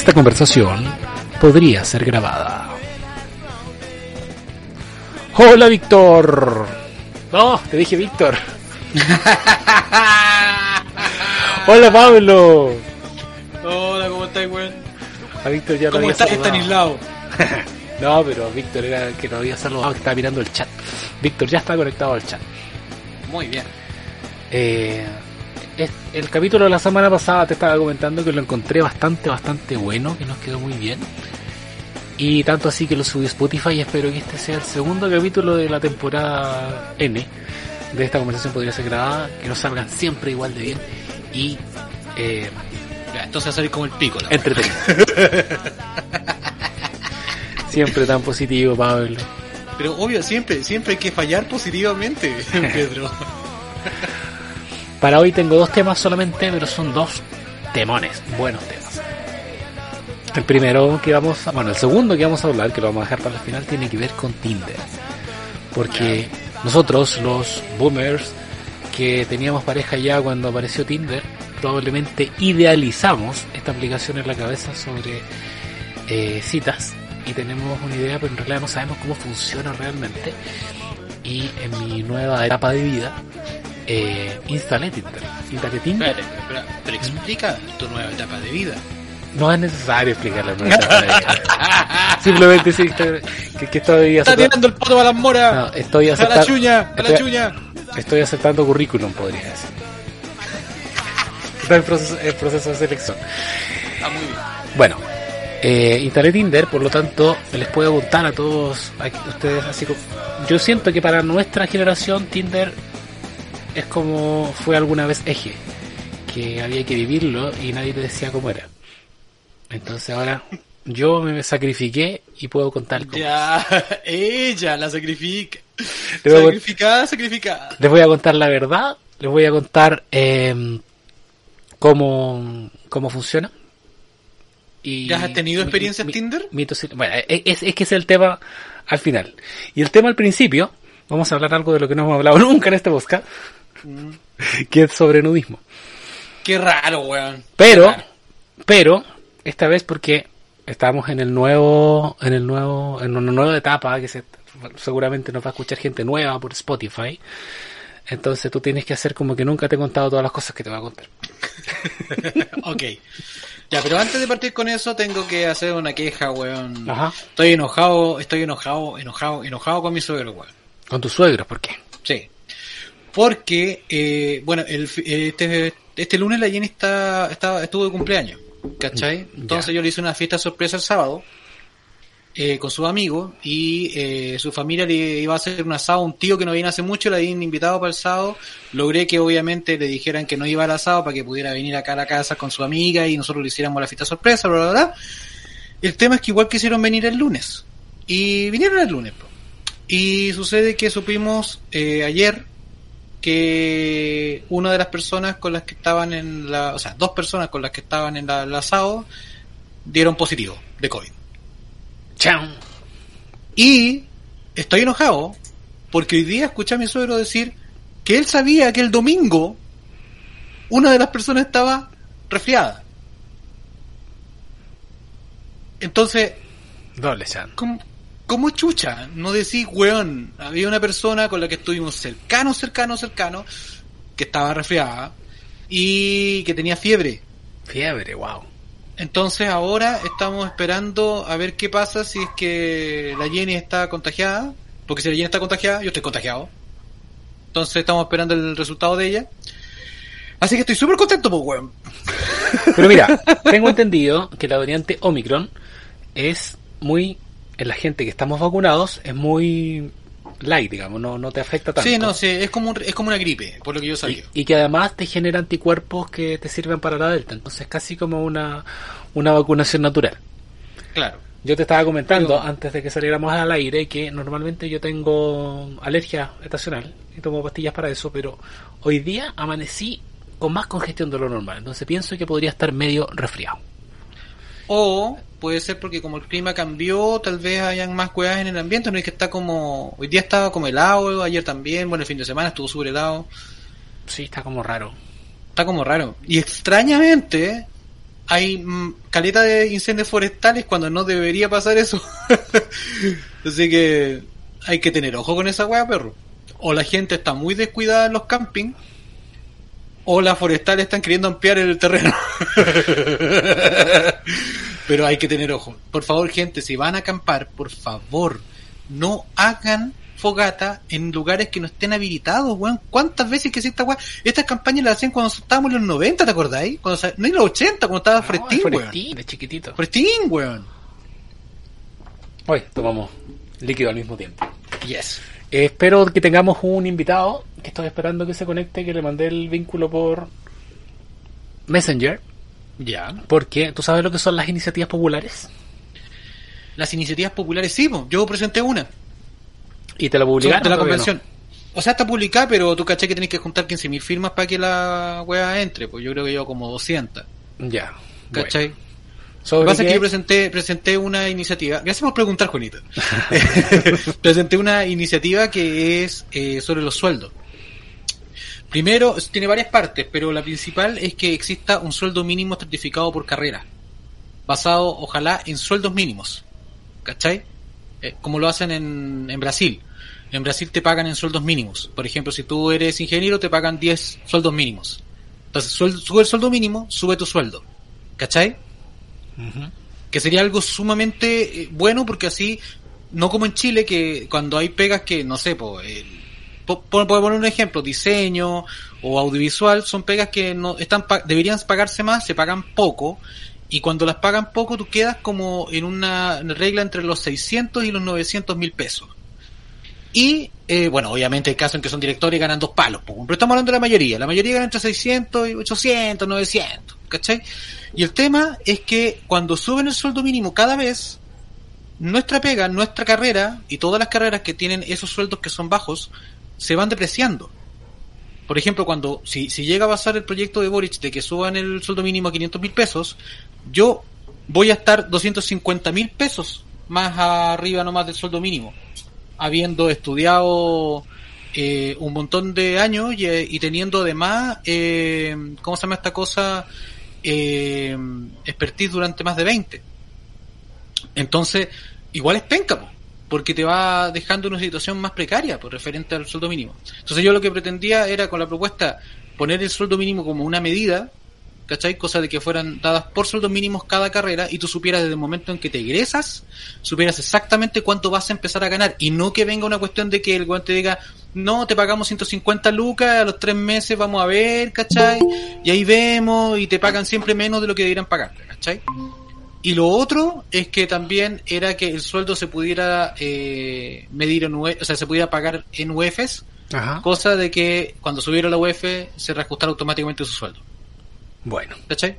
Esta conversación podría ser grabada. Hola Víctor. No, te dije Víctor. Hola Pablo. Hola, ¿cómo estás, weón? A Víctor ya lo ¿Cómo había estás. Estanislao? No, pero Víctor era el que lo había saludado, que estaba mirando el chat. Víctor ya está conectado al chat. Muy bien. Eh, el capítulo de la semana pasada te estaba comentando que lo encontré bastante, bastante bueno, que nos quedó muy bien. Y tanto así que lo subí a Spotify y espero que este sea el segundo capítulo de la temporada N de esta conversación podría ser grabada, que nos salgan siempre igual de bien y eh, Ya, entonces va a salir como el pico. entretenido. siempre tan positivo, Pablo. Pero obvio, siempre, siempre hay que fallar positivamente, Pedro. Para hoy tengo dos temas solamente, pero son dos temones, buenos temas. El primero que vamos a, bueno, el segundo que vamos a hablar, que lo vamos a dejar para el final, tiene que ver con Tinder. Porque nosotros, los boomers, que teníamos pareja ya cuando apareció Tinder, probablemente idealizamos esta aplicación en la cabeza sobre eh, citas y tenemos una idea, pero en realidad no sabemos cómo funciona realmente. Y en mi nueva etapa de vida, eh, instalé Tinder. Instalé Tinder. Espérate, pero, pero explica tu nueva etapa de vida. No es necesario explicarle nueva etapa de vida. Simplemente sí que, que- estoy Está aceptando, tirando el pato a las moras. no, estoy a la aceptando, chuña, a la chuña. estoy aceptando currículum, podría decir. Está en proceso, proceso de selección. Ah, muy bien. Bueno, eh, instalé Tinder, por lo tanto, les puedo contar a todos a ustedes así como... Yo siento que para nuestra generación Tinder es como fue alguna vez eje, que había que vivirlo y nadie te decía cómo era. Entonces ahora yo me sacrifiqué y puedo contar cómo. Ya, ella la sacrifica. Le voy a- Sacrificada, sacrificada. Les voy a contar la verdad, les voy a contar eh, cómo, cómo funciona. Y ¿Ya has tenido experiencia en mi- Tinder? bueno, es, es- que es el tema al final. Y el tema al principio, vamos a hablar algo de lo que no hemos hablado nunca en este podcast. que es sobre nudismo. Qué raro, weón. Pero, raro. pero, esta vez porque estamos en el nuevo, en el nuevo, en una nueva etapa que se, seguramente nos va a escuchar gente nueva por Spotify. Entonces tú tienes que hacer como que nunca te he contado todas las cosas que te voy a contar. Ok. Ya, pero antes de partir con eso tengo que hacer una queja, weón. Ajá. Estoy enojado, estoy enojado, enojado, enojado con mi suegro, weón. Con tus suegros, ¿por qué? Sí. Porque, eh, bueno, el, fi- este, este lunes la Jenny está, estaba, estuvo de cumpleaños, ¿cachai? Entonces yo le hice una fiesta sorpresa el sábado eh, con su amigo y eh, su familia le iba a hacer un asado un tío que no viene hace mucho, le habían invitado para el sábado. Logré que obviamente le dijeran que no iba al asado para que pudiera venir acá a la casa con su amiga y nosotros le hiciéramos la fiesta sorpresa, bla, bla, bla. El tema es que igual quisieron venir el lunes. Y vinieron el lunes. Y sucede que supimos eh, ayer que una de las personas con las que estaban en la, o sea, dos personas con las que estaban en la, asado dieron positivo de COVID. ¡Chao! Y estoy enojado porque hoy día escuché a mi suegro decir que él sabía que el domingo una de las personas estaba resfriada. Entonces, Doble chan. ¿Cómo, cómo chucha? No decís, weón. Había una persona con la que estuvimos cercanos, cercanos, cercanos, que estaba resfriada y que tenía fiebre. Fiebre, wow. Entonces ahora estamos esperando a ver qué pasa si es que la Jenny está contagiada. Porque si la Jenny está contagiada, yo estoy contagiado. Entonces estamos esperando el resultado de ella. Así que estoy súper contento, pues, weón. Pero mira, tengo entendido que la variante Omicron es muy, en la gente que estamos vacunados, es muy light, digamos, no, no te afecta tanto. Sí, no, sí, es como, un- es como una gripe, por lo que yo sabía. Y, y que además te genera anticuerpos que te sirven para la delta, entonces casi como una, una vacunación natural. Claro. Yo te estaba comentando Pero- antes de que saliéramos al aire que normalmente yo tengo alergia estacional y tomo pastillas para eso, pero hoy día amanecí con más congestión de lo normal, entonces pienso que podría estar medio resfriado. O puede ser porque como el clima cambió, tal vez hayan más cuevas en el ambiente, no es que está como, hoy día estaba como helado, ayer también, bueno, el fin de semana estuvo súper helado, Sí, está como raro. está como raro. Y extrañamente, hay mm, caleta de incendios forestales cuando no debería pasar eso. Así que hay que tener ojo con esa weá, perro. O la gente está muy descuidada en los campings, o las forestales están queriendo ampliar el terreno. Pero hay que tener ojo. Por favor, gente, si van a acampar, por favor, no hagan fogata en lugares que no estén habilitados, weón. ¿Cuántas veces que esta weón? Estas campañas las hacían cuando estábamos en los 90, ¿te acordáis? Cuando, no en los 80, cuando estaba Frestín, weón. Frestín, es chiquitito. Frestín, weón. Hoy tomamos líquido al mismo tiempo. Yes. Eh, espero que tengamos un invitado que estoy esperando que se conecte, que le mandé el vínculo por Messenger, Ya. porque tú sabes lo que son las iniciativas populares Las iniciativas populares, sí, po. yo presenté una. y te la publicaron. la no? convención. O sea, está publicada, pero tú caché que tenés que juntar 15.000 firmas para que la weá entre. Pues yo creo que yo como 200. Ya. ¿Cachai? Bueno. Lo que pasa es que yo presenté, presenté una iniciativa. Gracias por preguntar, Juanita. presenté una iniciativa que es eh, sobre los sueldos. Primero, tiene varias partes, pero la principal es que exista un sueldo mínimo certificado por carrera. Basado, ojalá, en sueldos mínimos. ¿Cachai? Eh, como lo hacen en, en Brasil. En Brasil te pagan en sueldos mínimos. Por ejemplo, si tú eres ingeniero, te pagan 10 sueldos mínimos. Entonces, sube el sueldo mínimo, sube tu sueldo. ¿Cachai? Que sería algo sumamente eh, bueno porque así no como en Chile que cuando hay pegas que no sé el- po- puedo poner un ejemplo diseño o audiovisual son pegas que no están deberían pagarse más se pagan poco y cuando las pagan poco tú quedas como en una regla entre los 600 y los 900 mil pesos y eh, bueno obviamente hay casos en que son directores ganan dos palos pero estamos hablando de la mayoría la mayoría gana entre 600 y 800 900 ¿cachai? Y el tema es que cuando suben el sueldo mínimo cada vez, nuestra pega, nuestra carrera y todas las carreras que tienen esos sueldos que son bajos, se van depreciando. Por ejemplo, cuando si, si llega a pasar el proyecto de Boric de que suban el sueldo mínimo a 500 mil pesos, yo voy a estar 250 mil pesos más arriba nomás del sueldo mínimo, habiendo estudiado eh, un montón de años y, teniendo además, eh, ¿cómo se llama esta cosa? Eh, expertise durante más de 20. Entonces, igual es penca, po, porque te va dejando una situación más precaria por referente al sueldo mínimo. Entonces yo lo que pretendía era con la propuesta poner el sueldo mínimo como una medida, ¿cachai? Cosa de que fueran dadas por sueldos mínimos cada carrera y tú supieras desde el momento en que te egresas, supieras exactamente cuánto vas a empezar a ganar y no que venga una cuestión de que el guante te diga, no, te pagamos 150 lucas, a los tres meses vamos a ver, ¿cachai? Y ahí vemos y te pagan siempre menos de lo que deberían pagarte, ¿cachai? Y lo otro es que también era que el sueldo se pudiera eh, medir en UE, o sea, se pudiera pagar en UEFs, Ajá. cosa de que cuando subiera la UEF se reajustara automáticamente su sueldo. Bueno, ¿Cachai?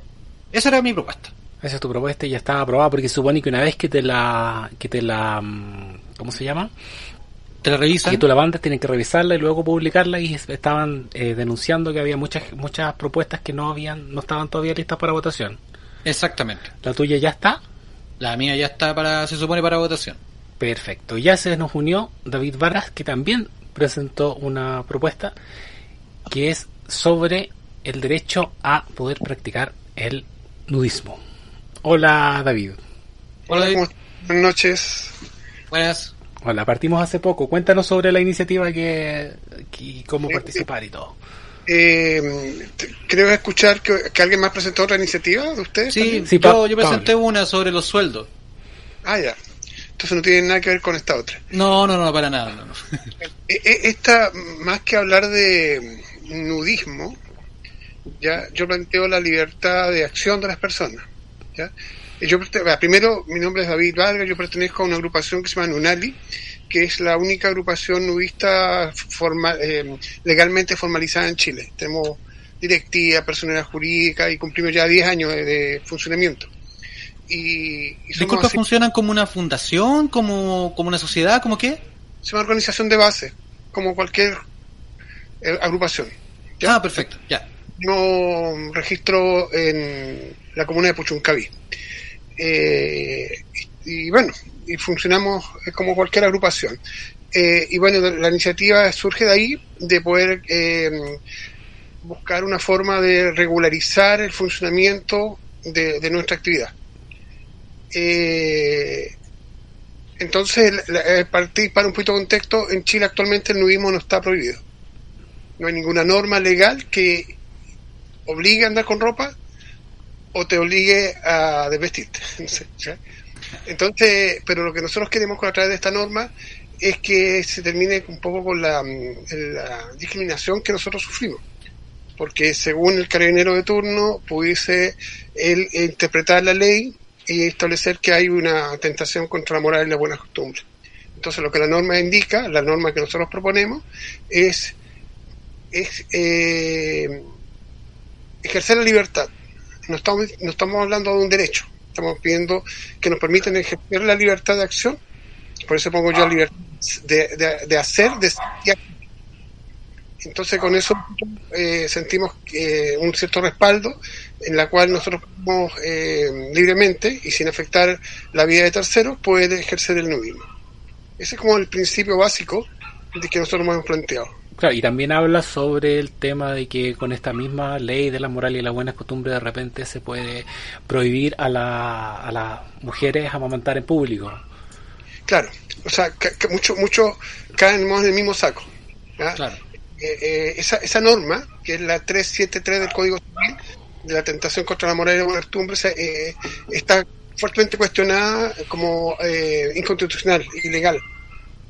Esa era mi propuesta. esa es tu propuesta y ya está aprobada porque supone que una vez que te la, que te la, mm, ¿cómo se llama? Te la revisan. Que tú la mandas, tienen que revisarla y luego publicarla y es- estaban eh, denunciando que había muchas, muchas propuestas que no habían, no estaban todavía listas para votación. Exactamente. La tuya ya está. La mía ya está para, se supone para votación. Perfecto. Ya se nos unió David Barras, que también presentó una propuesta que es sobre el derecho a poder practicar el nudismo. Hola David. Hola, David. Buenas noches. Buenas. Hola, partimos hace poco. Cuéntanos sobre la iniciativa que, que- y cómo participar y todo. Eh, creo escuchar que, que alguien más presentó otra iniciativa de ustedes. Sí. Sí, yo, Pa- yo presenté una sobre los sueldos. Ah, ya. Entonces no tiene nada que ver con esta otra. No, no, no, para nada. no, no. Eh, eh, Esta, más que hablar de nudismo, ya yo planteo la libertad de acción de las personas. ¿ya? Yo, primero, mi nombre es David Vargas, yo pertenezco a una agrupación que se llama Nunali, que es la única agrupación nudista forma- eh, legalmente formalizada en Chile. Tenemos directiva, personalidad jurídica y cumplimos ya 10 años de, de funcionamiento. Y, y Disculpa, así- ¿funcionan como una fundación, como, como una sociedad, como qué? es una organización de base, como cualquier eh, agrupación. ¿ya? Ah, perfecto, ya. no registro en la comuna de Puchuncaví. Eh, y, bueno, y funcionamos eh, como cualquier agrupación. Eh, y bueno, la iniciativa surge de ahí, de poder eh, buscar una forma de regularizar el funcionamiento de, nuestra actividad. Eh, entonces, para un poquito de contexto, en Chile actualmente el nudismo no está prohibido. No hay ninguna norma legal que obligue a andar con ropa o te obligue a desvestirte. Entonces, pero lo que nosotros queremos con a través de esta norma es que se termine un poco con la, la discriminación que nosotros sufrimos. Porque según el carabinero de turno, pudiese él interpretar la ley y establecer que hay una tentación contra la moral y las buenas costumbres. Entonces, lo que la norma indica, la norma que nosotros proponemos, es, es eh, ejercer la libertad. No estamos, no estamos hablando de un derecho, estamos pidiendo que nos permitan ejercer la libertad de acción. Por eso pongo yo libertad de, de, hacer, de entonces con eso eh, sentimos eh, un cierto respaldo en la cual nosotros podemos eh, libremente y sin afectar la vida de terceros poder ejercer el nudismo. Ese es como el principio básico de que nosotros hemos planteado. Claro, y también habla sobre el tema de que con esta misma ley de la moral y la buena costumbre de repente se puede prohibir a, la, a las mujeres amamantar en público. Claro, o sea, que, muchos mucho caen en el mismo saco. Claro eh, eh, esa, esa norma, que es la 373 del Código Civil, de la tentación contra la moral y la costumbre, eh, está fuertemente cuestionada como eh, inconstitucional, ilegal,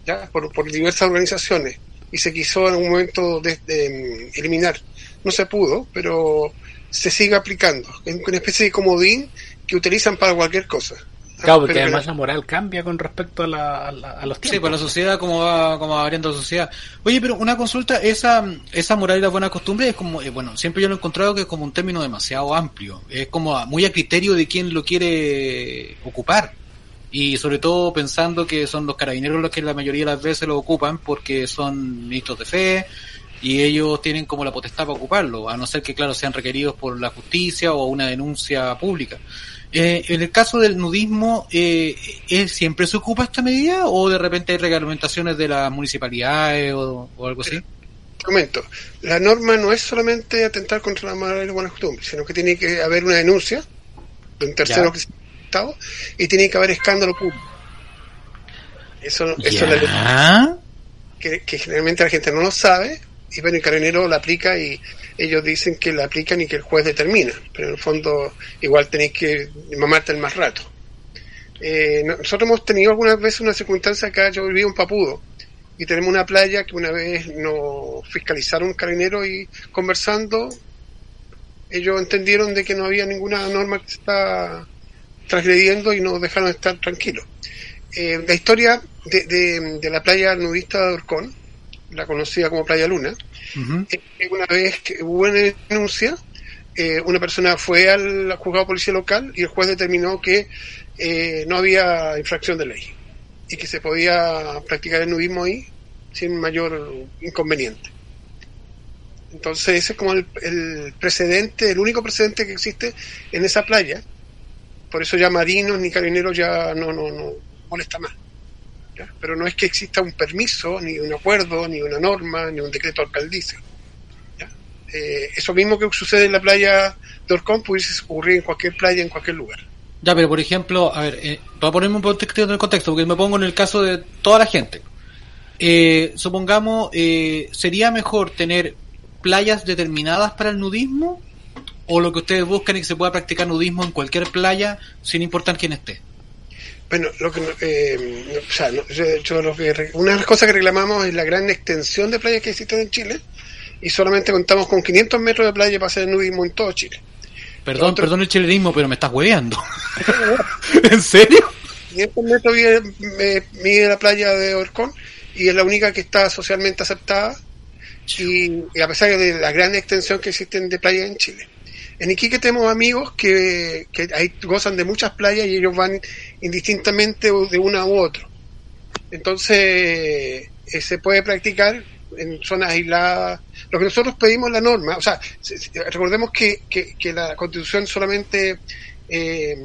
¿ya? Por, por, diversas organizaciones, y se quiso en un momento de, de, eliminar. No se pudo, pero se sigue aplicando. Es una especie de comodín que utilizan para cualquier cosa. Claro, porque pero, además la moral cambia con respecto a, la, a, la, a los tiempos. Sí, pues la sociedad, como va, como va variando la sociedad. Oye, pero una consulta, esa, esa moral y la buena costumbre es como, eh, bueno, siempre yo lo he encontrado que es como un término demasiado amplio. Es como muy a criterio de quién lo quiere ocupar. Y sobre todo pensando que son los carabineros los que la mayoría de las veces lo ocupan porque son ministros de fe y ellos tienen como la potestad para ocuparlo, a no ser que, claro, sean requeridos por la justicia o una denuncia pública. Eh, en el caso del nudismo, eh, ¿siempre se ocupa esta medida o de repente hay reglamentaciones de las municipalidades o, o algo así? momento, la norma no es solamente atentar contra la moral y las buenas costumbres, sino que tiene que haber una denuncia de un tercero ya. que se Estado y tiene que haber escándalo público. Eso, eso es la que, que generalmente la gente no lo sabe y bueno, el carabinero la aplica y ellos dicen que la aplican y que el juez determina, pero en el fondo igual tenéis que mamarte el más rato. Eh, nosotros hemos tenido algunas veces una circunstancia acá, yo viví en Papudo, y tenemos una playa que una vez nos fiscalizaron un carabinero y conversando, ellos entendieron de que no había ninguna norma que está transgrediendo y nos dejaron estar tranquilos. Eh, la historia de, de, de, la playa nudista de Orcón, la conocida como Playa Luna, uh -huh. eh, una vez que hubo una denuncia, eh, una persona fue al juzgado de policía local y el juez determinó que eh, no había infracción de ley y que se podía practicar el nudismo ahí sin mayor inconveniente. Entonces ese es como el, el, precedente, el único precedente que existe en esa playa. Por eso ya marinos ni carabineros ya no, no, no molesta más. Pero no es que exista un permiso, ni un acuerdo, ni una norma, ni un decreto alcaldicio. Eh, eso mismo que sucede en la playa de Orcón pudiese ocurrir en cualquier playa, en cualquier lugar. Ya, pero por ejemplo, a ver, eh, para ponerme un contexto en el contexto, porque me pongo en el caso de toda la gente. Eh, supongamos, eh, ¿sería mejor tener playas determinadas para el nudismo? ¿O lo que ustedes buscan es que se pueda practicar nudismo en cualquier playa sin importar quién esté? Bueno, lo que, eh, o sea, no, yo, lo que, una de las cosas que reclamamos es la gran extensión de playas que existen en Chile y solamente contamos con 500 metros de playa para hacer nudismo en todo Chile. Perdón, Otro... perdón el chilenismo, pero me estás hueveando. ¿En serio? 500 metros mide, mide, la playa de Orcón y es la única que está socialmente aceptada y, y, a pesar de la gran extensión que existen de playas en Chile. En Iquique tenemos amigos que, que ahí gozan de muchas playas y ellos van indistintamente de una u otra. Entonces, eh, se puede practicar en zonas aisladas. Lo que nosotros pedimos la norma, o sea, recordemos que, que, que la constitución solamente eh,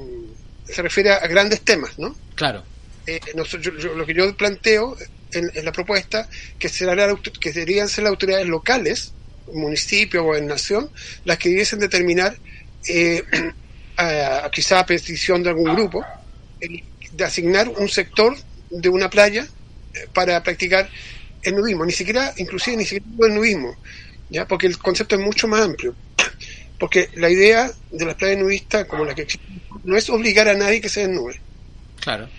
se refiere a grandes temas, ¿no? Claro. Eh, nosotros, yo, yo, lo que yo planteo en, en la propuesta, que, será la, que deberían ser las autoridades locales, municipio, gobernación, las que debiesen determinar eh, a, quizá a petición de algún grupo, de asignar un sector de una playa eh, para practicar el nudismo, ni siquiera, inclusive ni siquiera el nudismo, ¿ya? porque el concepto es mucho más amplio. Porque la idea de las playas nudistas, como la que existe, no es obligar a nadie que se desnude. Claro.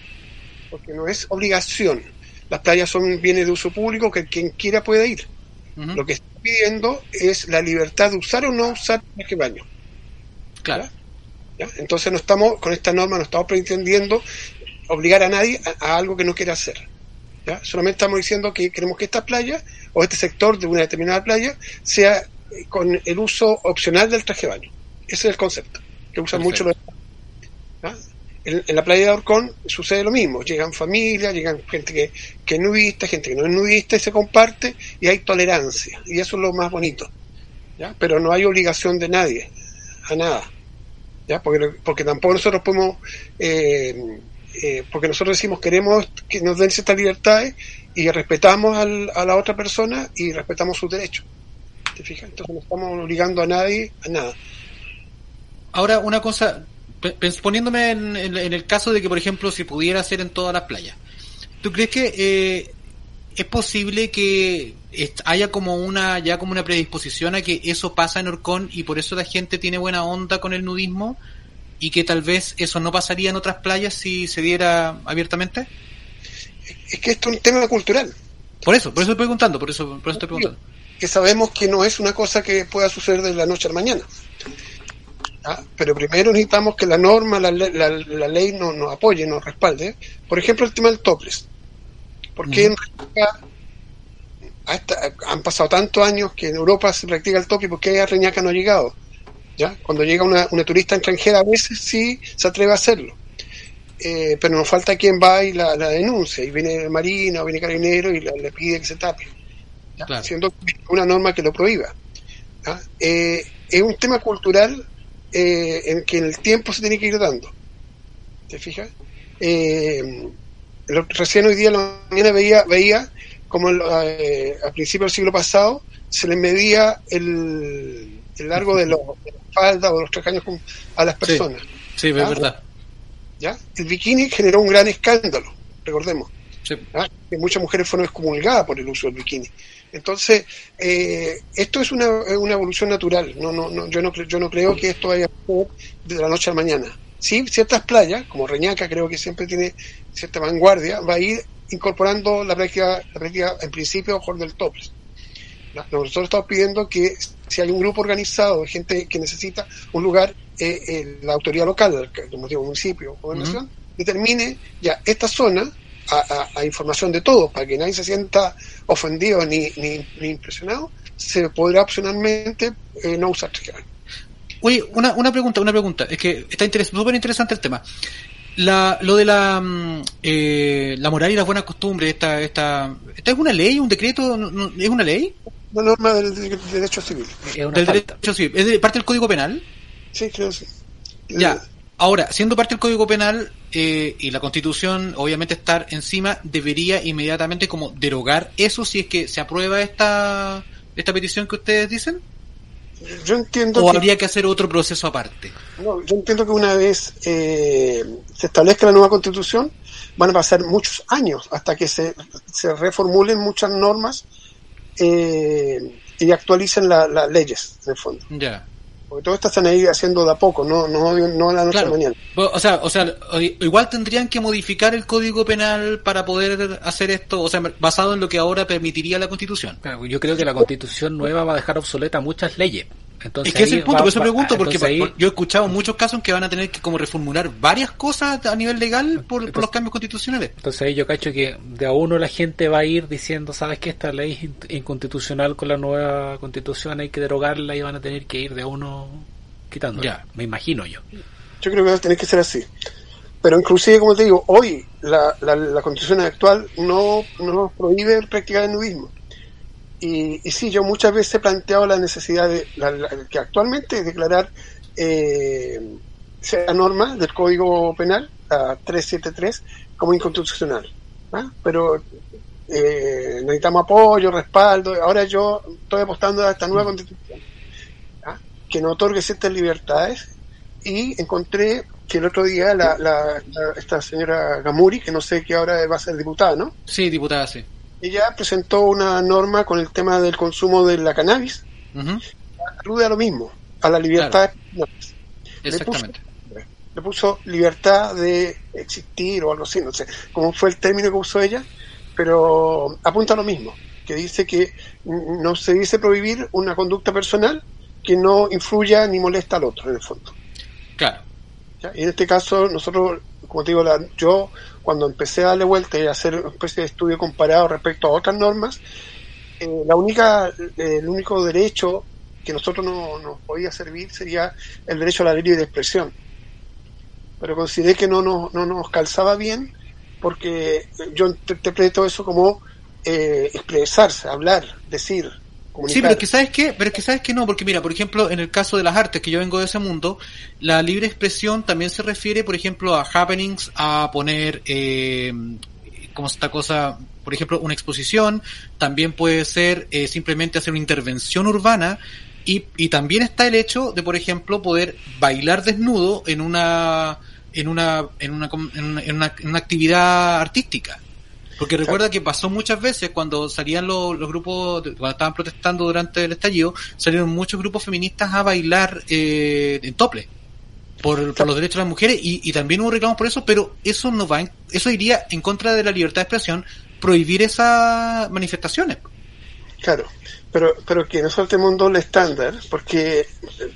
Porque no es obligación. Las playas son bienes de uso público que quien quiera puede ir. Lo que está pidiendo es la libertad de usar o no usar el baño. Claro. Entonces no estamos, con esta norma no estamos pretendiendo obligar a nadie a, algo que no quiera hacer. ¿ya? Solamente estamos diciendo que queremos que esta playa o este sector de una determinada playa sea con el uso opcional del traje de baño. Ese es el concepto, que usan mucho los... En, la playa de Orcón sucede lo mismo, llegan familias, llegan gente que, que es nudista, gente que no es nudista y se comparte y hay tolerancia y eso es lo más bonito. ¿ya? Pero no hay obligación de nadie a nada. ¿ya? Porque, porque tampoco nosotros podemos, eh, eh, porque nosotros decimos queremos que nos den ciertas libertades y respetamos a la otra persona y respetamos sus derechos. ¿Te fijas? Entonces no estamos obligando a nadie a nada. Ahora, una cosa, poniéndome en, el caso de que, por ejemplo, si pudiera ser en todas las playas, ¿tú crees que eh, es posible que haya como una ya como una predisposición a que eso pasa en Orcón y por eso la gente tiene buena onda con el nudismo y que tal vez eso no pasaría en otras playas si se diera abiertamente? Es que esto es un tema cultural. Por eso, por eso estoy preguntando, por eso, por eso estoy preguntando. Que sabemos que no es una cosa que pueda suceder de la noche a la mañana. ¿Ah? Pero primero necesitamos que la norma, la, la, ley nos, nos, apoye, nos respalde. Por ejemplo, el tema del topless. Porque en realidad han pasado tantos años que en Europa se practica el topless porque Reñaca no ha llegado. ¿ya? Cuando llega una, una turista extranjera a veces sí se atreve a hacerlo. Eh, pero nos falta quien va y la, denuncia. Y viene el marino, viene carabinero y le pide que se tape. Siendo una norma que lo prohíba. Eh, es un tema cultural eh, en que en el tiempo se tiene que ir dando. ¿Te fijas? Eh, recién hoy día la mañana veía, veía como eh, al principio del siglo pasado se le medía el, el largo de, los, de la falda o de los tracaños a las personas. Sí, es verdad. ¿Ya? El bikini generó un gran escándalo, recordemos. Que muchas mujeres fueron excomulgadas por el uso del bikini. Entonces, eh, esto es una, una, evolución natural. No, no, no, yo, no, yo no creo que esto vaya de la noche a la mañana. Sí, ciertas playas, como Reñaca, creo que siempre tiene cierta vanguardia, va a ir incorporando la práctica, la práctica en principio, mejor del topless. Nosotros estamos pidiendo que si hay un grupo organizado de gente que necesita un lugar, eh, eh, la autoridad local, digo, municipio o gobernación, determine ya esta zona a, información de todos, para que nadie se sienta ofendido ni, ni, impresionado, se podrá opcionalmente eh, no usar Oye, una, una pregunta, una pregunta. Es que está súper interesante el tema. La, lo de la, mm, eh, la moral y las buenas costumbres, esta, esta, ¿esta es una ley, un decreto? ¿Es una ley? Una norma del, derecho civil. del derecho civil. ¿Es de parte del Código Penal? Sí, creo que sí. Ya. Ahora, siendo parte del Código Penal eh, y la Constitución, obviamente estar encima, debería inmediatamente como derogar eso si es que se aprueba esta, esta petición que ustedes dicen. Yo entiendo ¿O habría que hacer otro proceso aparte? No, yo entiendo que una vez eh, se establezca la nueva constitución, van a pasar muchos años hasta que se, se reformulen muchas normas eh, y actualicen las leyes, en el fondo. Ya. Porque todo esto están ahí haciendo de a poco, no, no, no a la noche mañana. O sea, o sea, igual tendrían que modificar el código penal para poder hacer esto, o sea, basado en lo que ahora permitiría la constitución. yo creo que la constitución nueva va a dejar obsoleta muchas leyes es que es el punto, por eso pregunto, porque yo he escuchado muchos casos en que van a tener que como reformular varias cosas a nivel legal por, los cambios constitucionales. Entonces ahí yo cacho que de a uno la gente va a ir diciendo, sabes que esta ley es inconstitucional con la nueva constitución, hay que derogarla y van a tener que ir de a uno quitando. Ya, me imagino yo. Yo creo que va a tener que ser así. Pero inclusive, como te digo, hoy la, la, constitución actual no, no nos prohíbe practicar el nudismo. Y, y sí, yo muchas veces he planteado la necesidad de que actualmente declarar eh, sea norma del Código Penal, la 373, como inconstitucional. ¿ah? Pero eh, necesitamos apoyo, respaldo. Ahora yo estoy apostando a esta nueva constitución ¿ah? que no otorgue ciertas libertades y encontré que el otro día la, la, esta señora Gamuri, que no sé que ahora va a ser diputada, ¿no? Sí, diputada, sí. Ella presentó una norma con el tema del consumo de la cannabis, alude a lo mismo, a la libertad. Exactamente. Le puso, libertad de existir o algo así, no sé cómo fue el término que usó ella, pero apunta a lo mismo, que dice que no se dice prohibir una conducta personal que no influya ni molesta al otro, en el fondo. Claro. Y en este caso, nosotros, como te digo, la, yo cuando empecé a darle vuelta y a hacer una especie de estudio comparado respecto a otras normas, eh, la única, eh, el único derecho que nosotros no nos podía servir sería el derecho a la libre expresión. Pero consideré que no nos, no nos calzaba bien porque yo interpreto eso como eh, expresarse, hablar, decir. Sí, pero es que sabes qué, pero es que sabes que no, porque mira, por ejemplo, en el caso de las artes, que yo vengo de ese mundo, la libre expresión también se refiere, por ejemplo, a happenings, a poner, eh, como esta cosa, por ejemplo, una exposición, también puede ser eh, simplemente hacer una intervención urbana, y, y también está el hecho de, por ejemplo, poder bailar desnudo en una en una, en una, en una, en una, actividad artística. Porque recuerda que pasó muchas veces cuando salían los, los, grupos, cuando estaban protestando durante el estallido, salieron muchos grupos feministas a bailar eh, en tople por, por, los derechos de las mujeres y, y también hubo reclamos por eso, pero eso no va, eso iría en contra de la libertad de expresión prohibir esas manifestaciones. Claro, pero, pero que nosotros tenemos un doble estándar, porque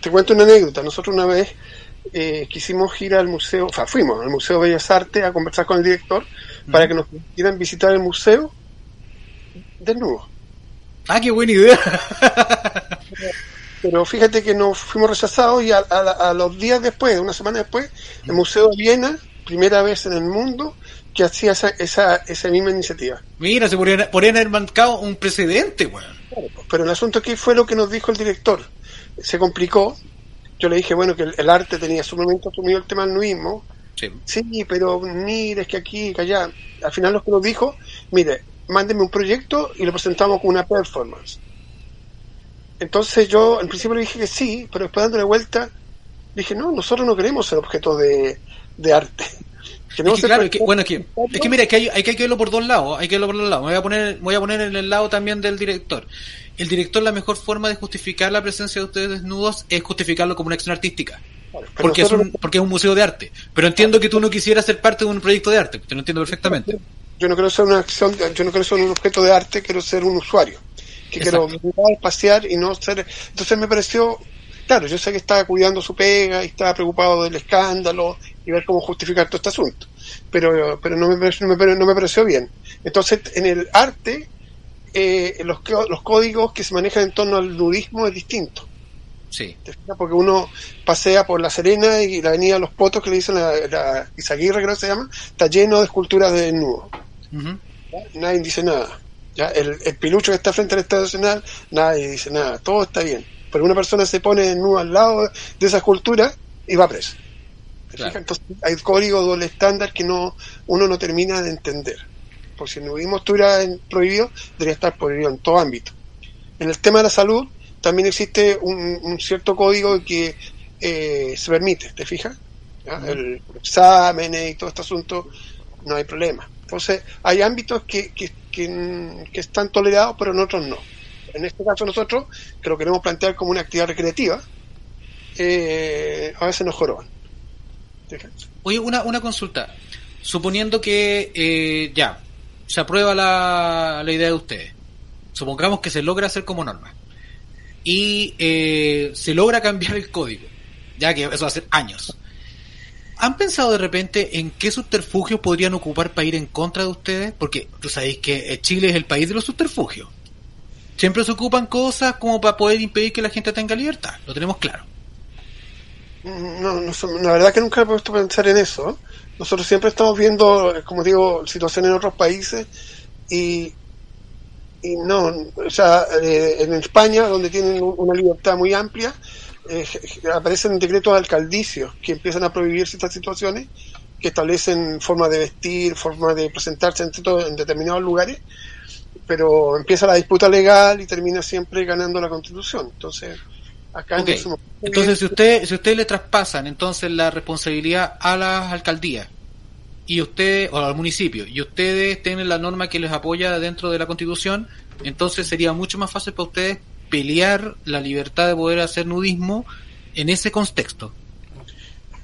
te cuento una anécdota, nosotros una vez eh, quisimos ir al museo, o sea, fuimos al Museo de Bellas Artes a conversar con el director para que nos pudieran visitar el museo desnudo. Ah, qué buena idea. pero, fíjate que nos fuimos rechazados y a, los días después, una semana después, el Museo de Viena, primera vez en el mundo, que hacía esa, esa, esa misma iniciativa. Mira, se podrían, haber marcado un precedente, weón. pero el asunto aquí fue lo que nos dijo el director. Se complicó yo le dije, bueno, que el, arte tenía sumamente asumido el tema del nuismo. Sí. sí, pero mire, es que aquí, que allá. Al final lo que nos dijo, mire, mándeme un proyecto y lo presentamos como una performance. Entonces yo al principio le dije que sí, pero después dándole vuelta, dije, no, nosotros no queremos ser objeto de, arte. Es que, claro, bueno, es que, es que mira, que hay, hay, que verlo por dos lados, hay que verlo por dos lados. Me voy a poner, voy a poner en el lado también del director el director la mejor forma de justificar la presencia de ustedes desnudos es justificarlo como una acción artística. Porque, es un, porque es un museo de arte. Pero entiendo que tú no quisieras ser parte de un proyecto de arte, te lo entiendo perfectamente. Yo no quiero ser una acción, yo no quiero ser un objeto de arte, quiero ser un usuario. Que quiero mirar, pasear y no ser... Entonces me pareció, claro, yo sé que estaba cuidando su pega y estaba preocupado del escándalo y ver cómo justificar todo este asunto. Pero, pero no, me, no, me, no me pareció bien. Entonces, en el arte eh, los, los códigos que se manejan en torno al nudismo es distinto. Sí. Porque uno pasea por La Serena y la avenida Los Potos, que le dicen la, la Izaguirre, creo que se llama, está lleno de esculturas de desnudo. Nadie dice nada. ¿Ya? El, el, pilucho que está frente al Estado Nacional, nadie dice nada. Todo está bien. Pero una persona se pone desnudo al lado de esa escultura y va preso. Entonces hay códigos doble estándar que no uno no termina de entender si el nudismo estuviera prohibido, debería estar prohibido en todo ámbito. En el tema de la salud, también existe un, cierto código que eh, se permite, ¿te fijas? El exámenes y todo este asunto, no hay problema. Entonces, hay ámbitos que, que, están tolerados, pero en otros no. En este caso nosotros, que lo queremos plantear como una actividad recreativa, eh, a veces nos joroban. Oye, una, una consulta. Suponiendo que eh, ya, se aprueba la, idea de ustedes. Supongamos que se logra hacer como norma. Y eh, se logra cambiar el código. Ya que eso ser años. ¿Han pensado de repente en qué subterfugios podrían ocupar para ir en contra de ustedes? Porque tú sabéis que Chile es el país de los subterfugios. Siempre se ocupan cosas como para poder impedir que la gente tenga libertad. Lo tenemos claro. No, no, la verdad que nunca he puesto a pensar en eso. Nosotros siempre estamos viendo, como digo, situaciones en otros países y, y no, o sea, eh, en España, donde tienen una libertad muy amplia, eh, aparecen decretos alcaldicios que empiezan a prohibir ciertas situaciones que establecen forma de vestir, forma de presentarse en, en determinados lugares, pero empieza la disputa legal y termina siempre ganando la constitución. Entonces, Acá entonces, si usted, si usted le traspasan entonces la responsabilidad a las alcaldías y usted o al municipio y ustedes tienen la norma que les apoya dentro de la Constitución, entonces sería mucho más fácil para ustedes pelear la libertad de poder hacer nudismo en ese contexto.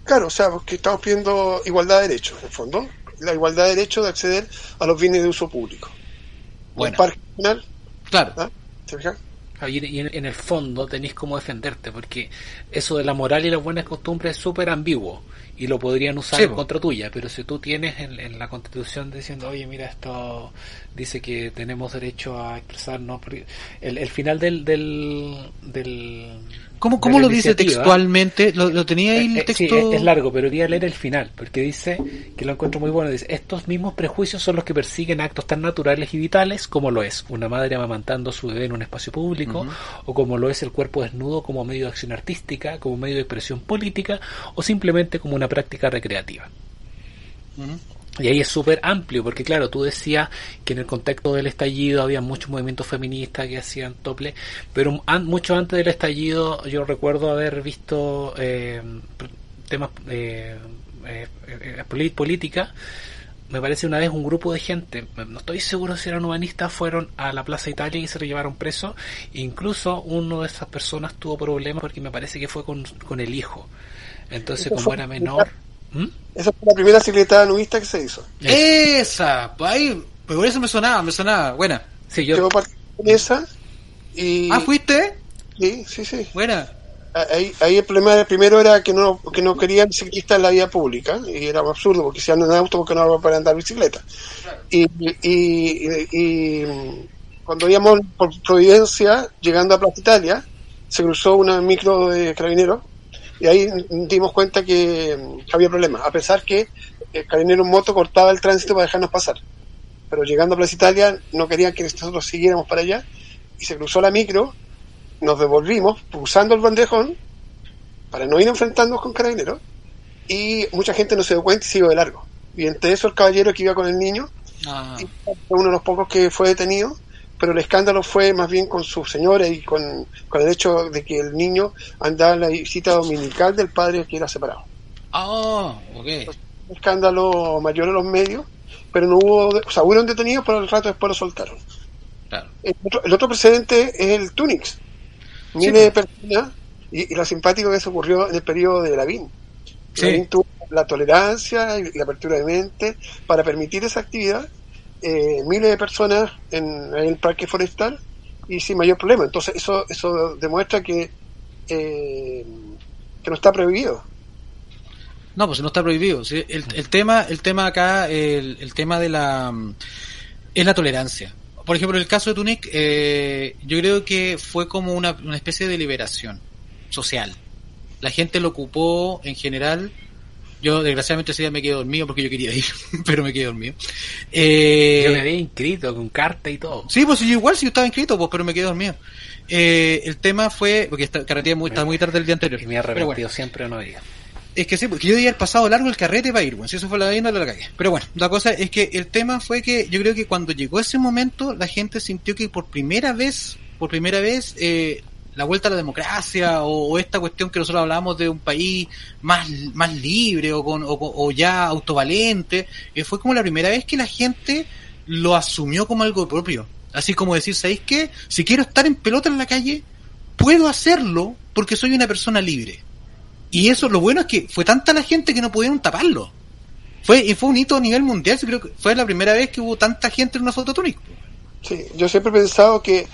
Claro, o sea, porque estamos pidiendo igualdad de derechos, en el fondo, la igualdad de derechos de acceder a los bienes de uso público. Bueno. parque Claro. ¿Ah? Y en, el fondo tenéis cómo defenderte, porque eso de la moral y las buenas costumbres es súper ambiguo y lo podrían usar en contra tuya, pero si tú tienes en, la constitución diciendo, oye, mira, esto dice que tenemos derecho a expresarnos, el, el final del, del, del ¿Cómo, cómo lo dice textualmente? ¿Lo, tenía ahí el eh, eh, texto? es, largo, pero voy a leer el final, porque dice, que lo encuentro muy bueno, dice, estos mismos prejuicios son los que persiguen actos tan naturales y vitales como lo es una madre amamantando a su bebé en un espacio público, o como lo es el cuerpo desnudo como medio de acción artística, como medio de expresión política, o simplemente como una práctica recreativa. Y ahí es súper amplio, porque claro, tú decías que en el contexto del estallido había muchos movimientos feministas que hacían tople, pero mucho antes del estallido yo recuerdo haber visto eh, temas eh, eh, política. Me parece una vez un grupo de gente, no estoy seguro si eran humanistas, fueron a la Plaza Italia y se lo llevaron preso. Incluso uno de esas personas tuvo problemas porque me parece que fue con, con el hijo. Entonces, como era menor ¿Mm? Esa fue la primera secretaria nudista que se hizo. Esa, pues ahí, pues por eso me sonaba, me sonaba, buena. Sí, yo. esa y. Ah, ¿fuiste? Sí, sí, sí. Buena. Ahí, ahí el problema primero era que no, que no querían ciclistas en la vía pública y era absurdo porque si andan en auto porque no para andar bicicleta. Y, y, y, cuando íbamos por Providencia, llegando a Plaza Italia, se cruzó una micro de carabineros y ahí dimos cuenta que había problemas, a pesar que el carabinero en moto cortaba el tránsito para dejarnos pasar. Pero llegando a Plaza Italia no querían que nosotros siguiéramos para allá y se cruzó la micro, nos devolvimos usando el bandejón para no ir enfrentándonos con carabineros y mucha gente no se dio cuenta y siguió de largo. Y entre eso el caballero que iba con el niño, ah. fue uno de los pocos que fue detenido pero el escándalo fue más bien con su señora y con, el hecho de que el niño andaba en la visita dominical del padre que era separado. Ah, ok. Un escándalo mayor en los medios, pero no hubo, o sea, hubo detenidos, pero al rato después lo soltaron. Claro. El, otro, precedente es el Tunix. Miles de personas, y, lo simpático que se ocurrió en el periodo de Lavín. Sí. Lavín tuvo la tolerancia y la apertura de mente para permitir esa actividad eh, miles de personas en, el parque forestal y sin mayor problema. Entonces eso eso demuestra que eh, que no está prohibido. No, pues no está prohibido. El, el, tema el tema acá el, tema de la es la tolerancia. Por ejemplo, en el caso de Tunic, eh, yo creo que fue como una, una especie de liberación social. La gente lo ocupó en general yo, desgraciadamente, ese día me quedé dormido porque yo quería ir, pero me quedé dormido. Eh, yo me había inscrito con carta y todo. Sí, pues yo igual sí estaba inscrito, pues, pero me quedé dormido. Eh, el tema fue, porque carretera muy, está muy tarde el día anterior. Y me he arrepentido siempre no ir. Es que sí, porque yo haber pasado largo el carrete para ir, bueno, si eso fue la de la calle. Pero bueno, la cosa es que el tema fue que yo creo que cuando llegó ese momento, la gente sintió que por primera vez, por primera vez, eh, la vuelta a la democracia o, esta cuestión que nosotros hablamos de un país más, más libre o, con, o, ya autovalente, que fue como la primera vez que la gente lo asumió como algo propio. Así como decir, ¿sabéis qué? Si quiero estar en pelota en la calle, puedo hacerlo porque soy una persona libre. Y eso, lo bueno es que fue tanta la gente que no pudieron taparlo. Fue, y fue un hito a nivel mundial, creo que fue la primera vez que hubo tanta gente en una foto túnica. Sí, yo siempre he pensado que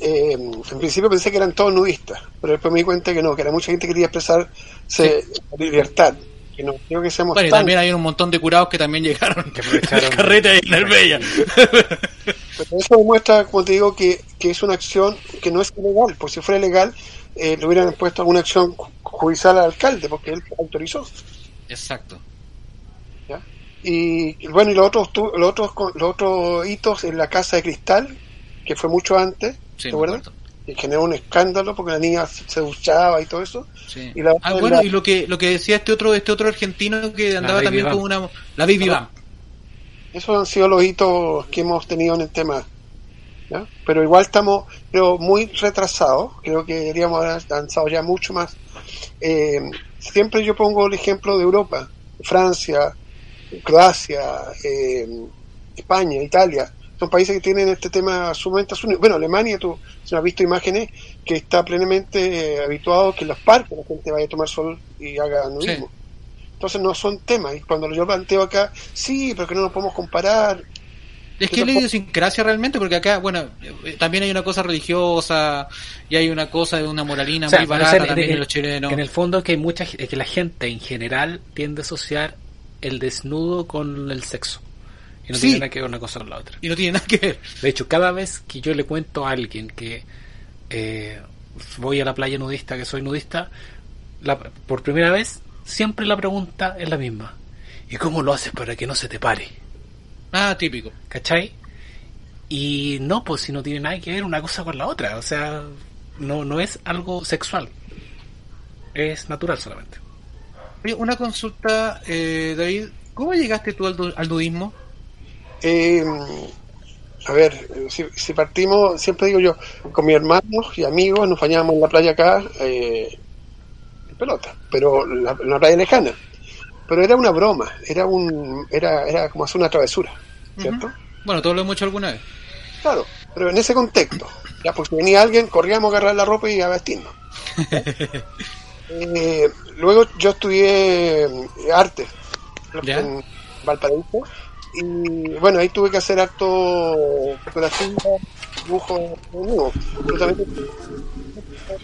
eh, en principio pensé que eran todos nudistas, pero después me di cuenta que no, que era mucha gente que quería expresarse libertad. Que no creo que seamos bueno, y también hay un montón de curados que también llegaron que aprovecharon carreta en el Bella. Pero eso demuestra, como te digo, que, que es una acción que no es ilegal, porque si fuera legal, eh, le hubieran puesto alguna acción judicial al alcalde, porque él autorizó. Exacto. Y bueno, y los otros, los otros, los otros hitos en la casa de cristal, que fue mucho antes, ¿te acuerdas? Y generó un escándalo porque la niña se duchaba y todo eso. Y ah, bueno, y lo que lo que decía este otro este otro argentino que andaba también con una la Baby Bump. Esos han sido los hitos que hemos tenido en el tema. ¿ya? Pero igual estamos, creo, muy retrasados. Creo que deberíamos haber avanzado ya mucho más. Eh, siempre yo pongo el ejemplo de Europa, Francia, Croacia, eh, España, Italia. Son países que tienen este tema sumamente asumido. Bueno, Alemania, tú se has visto imágenes que está plenamente eh, habituado que en los parques la gente vaya a tomar sol y haga nudismo. Entonces no son temas. Y cuando yo planteo acá, sí, pero que no nos podemos comparar. Es que es la idiosincrasia realmente, porque acá, bueno, eh, también hay una cosa religiosa y hay una cosa de una moralina O sea, muy barata en- también en- en los chilenos. En el fondo que hay mucha que la gente en general tiende a asociar el desnudo con el sexo. Y no Sí. tiene nada que ver una cosa con la otra. Y no tiene nada que ver. De hecho, cada vez que yo le cuento a alguien que eh, voy a la playa nudista, que soy nudista, la- por primera vez, siempre la pregunta es la misma. ¿Y cómo lo haces para que no se te pare? Ah, típico. ¿Cachai? Y no, pues si no tiene nada que ver una cosa con la otra. O sea, no, no es algo sexual. Es natural solamente. Una consulta, eh, David. ¿Cómo llegaste tú al nudismo? Eh, a ver, si, si partimos, siempre digo yo, con mis hermanos y amigos nos bañábamos en la playa acá, eh, en pelota, pero la, en la playa lejana. Pero era una broma, era un era, era como hacer una travesura, ¿cierto? Bueno, todos lo hemos hecho alguna vez. Claro, pero en ese contexto, ya porque venía alguien, corríamos a agarrar la ropa y a vestirnos. Eh, luego yo estudié eh, arte Ya. en Valparaíso y bueno, ahí tuve que hacer acto fotografía, dibujo, no, absolutamente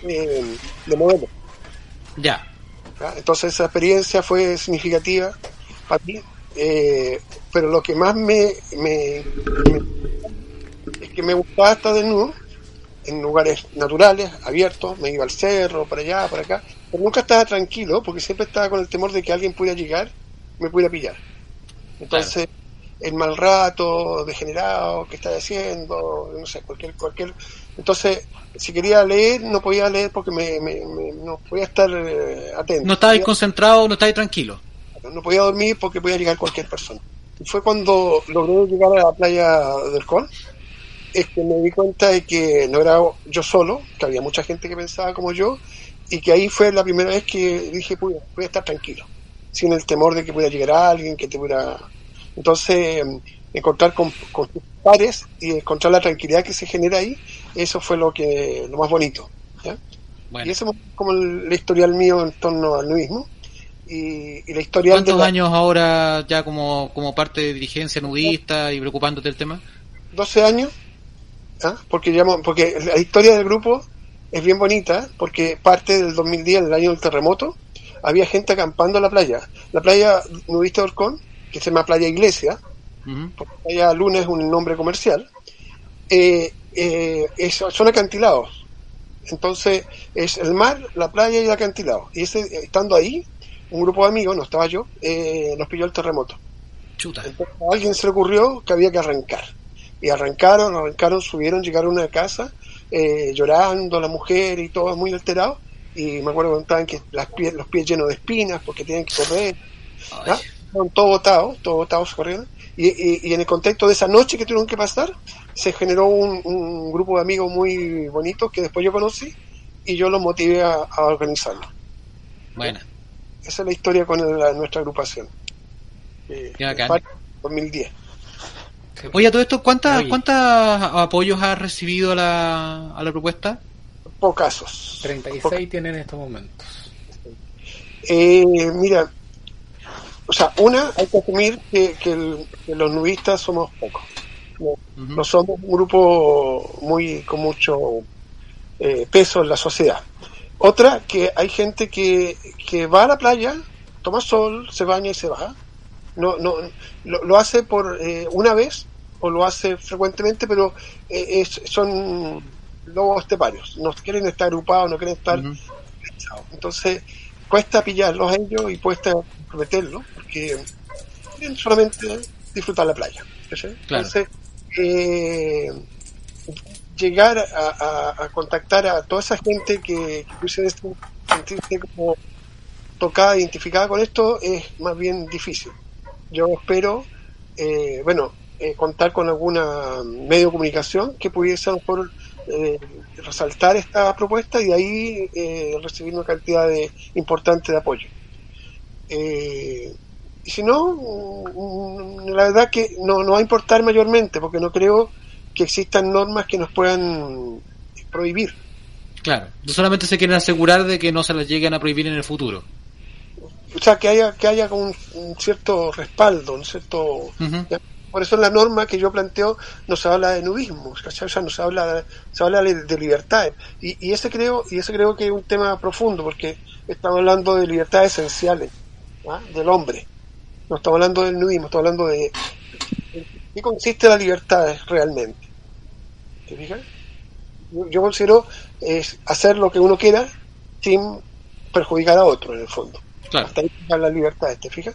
eh, de modelo. Ya. ¿ya? Entonces esa experiencia fue significativa para mí, eh, pero lo que más me, me- me- es que me gustaba estar desnudo en lugares naturales, abiertos, me iba al cerro, para allá, para acá, pero nunca estaba tranquilo porque siempre estaba con el temor de que alguien pudiera llegar me pudiera pillar. Entonces, el mal rato, degenerado, que estaba haciendo, no sé, cualquier, cualquier. Entonces, si quería leer, no podía leer porque me, me- me- no podía estar eh, atento. No estabas Podía- concentrado, no estabas tranquilo. no podía dormir porque podía llegar cualquier persona. Y fue cuando logré llegar a la playa del Col, es que me di cuenta de que no era yo solo, que había mucha gente que pensaba como yo, y que ahí fue la primera vez que dije, voy a estar tranquilo, sin el temor de que pudiera llegar alguien, que te pudiera... Entonces, mm, encontrar con, con tus pares y encontrar la tranquilidad que se genera ahí, eso fue lo que lo más bonito. ¿ya? Bueno, Y eso es como el, la historial mío en torno al nudismo. Y, y la historial de ¿cuántos la- años ahora ya como, como parte de dirigencia nudista y preocupándote del tema? 12 años, ¿ah? porque, llamo, porque la historia del grupo es bien bonita, porque parte del 2010, el año del terremoto, había gente acampando en la playa. La playa nudista de Orcón, que se llama Playa Iglesia, porque Playa Luna es un nombre comercial, eh, eh, es- son acantilados. Entonces es el mar, la playa y el acantilado. Y ese, estando ahí, un grupo de amigos, no estaba yo, eh, nos pilló el terremoto. Chuta. Entonces, a alguien se le ocurrió que había que arrancar. Y arrancaron, arrancaron, subieron, llegaron a una casa, eh, llorando la mujer y todo muy alterado. Y me acuerdo que contaban que las los pies llenos de espinas porque tienen que correr. Todos botados, todos botados corriendo. Y, y- y en el contexto de esa noche que tuvieron que pasar, se generó un, un grupo de amigos muy bonitos que después yo conocí y yo los motivé a, a organizarlo. Bueno, Esa es la historia con el- la- nuestra agrupación. Eh, Qué bacán. parte del 2010. Oye, a todo esto, ¿cuántas, Oye. ¿cuántos apoyos has recibido a la, a la propuesta? Pocazos. 36 tienen en estos momentos. Eh, mira, o sea, una, hay que asumir que, que el- que los nudistas somos pocos. No, somos un grupo muy con mucho eh, peso en la sociedad. Otra, que hay gente que, que va a la playa, toma sol, se baña y se va. No, no, lo, lo hace por eh, una vez o lo hace frecuentemente, pero eh, es- son lobos esteparios. No quieren estar agrupados, no quieren estar organizados. Entonces, cuesta pillarlos a ellos y cuesta comprometerlos, porque quieren solamente disfrutar la playa. Entonces, eh, llegar a, a- a contactar a toda esa gente que, que pudiese sentirse como tocada, identificada con esto, es más bien difícil. Yo espero, eh, bueno, eh, contar con alguna medio de comunicación que pudiese a lo mejor eh, resaltar esta propuesta y de ahí eh, recibir una cantidad de, importante de apoyo. Eh, y si no, mm, la verdad que no, no va a importar mayormente, porque no creo que existan normas que nos puedan prohibir. Claro, solamente se quieren asegurar de que no se las lleguen a prohibir en el futuro. O sea, que haya, que haya un, cierto respaldo, un cierto... Por eso en la norma que yo planteo no se habla de nudismo, O sea, no se habla, se habla de, libertad. Y, y, ese creo, y ese creo que es un tema profundo, porque estamos hablando de libertades esenciales ¿ah? del hombre. No estamos hablando del nudismo, estamos hablando de qué consiste la libertad realmente. ¿Te fijas? Yo, considero es hacer lo que uno quiera sin perjudicar a otro en el fondo. Claro. Hasta ahí la libertad, ¿te fijas?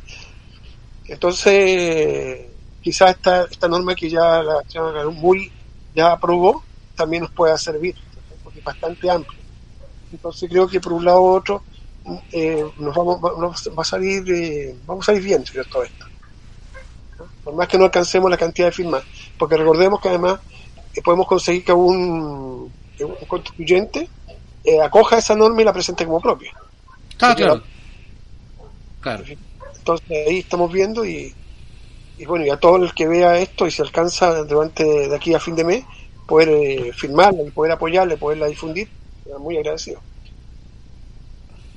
Entonces, quizás esta, esta norma que ya la señora muy ya aprobó también nos pueda servir, porque es bastante amplio. Entonces creo que por un lado u otro eh, nos vamos va a salir eh, vamos a salir bien sobre todo esto por más que no alcancemos la cantidad de firmas porque recordemos que además eh, podemos conseguir que un, un constituyente acoja esa norma y la presente como propia. Ah, claro. claro. Entonces ahí estamos viendo y, y bueno y a todo el que vea esto y se alcanza durante de aquí a fin de mes poder firmarla y poder apoyarla y poderla difundir muy agradecido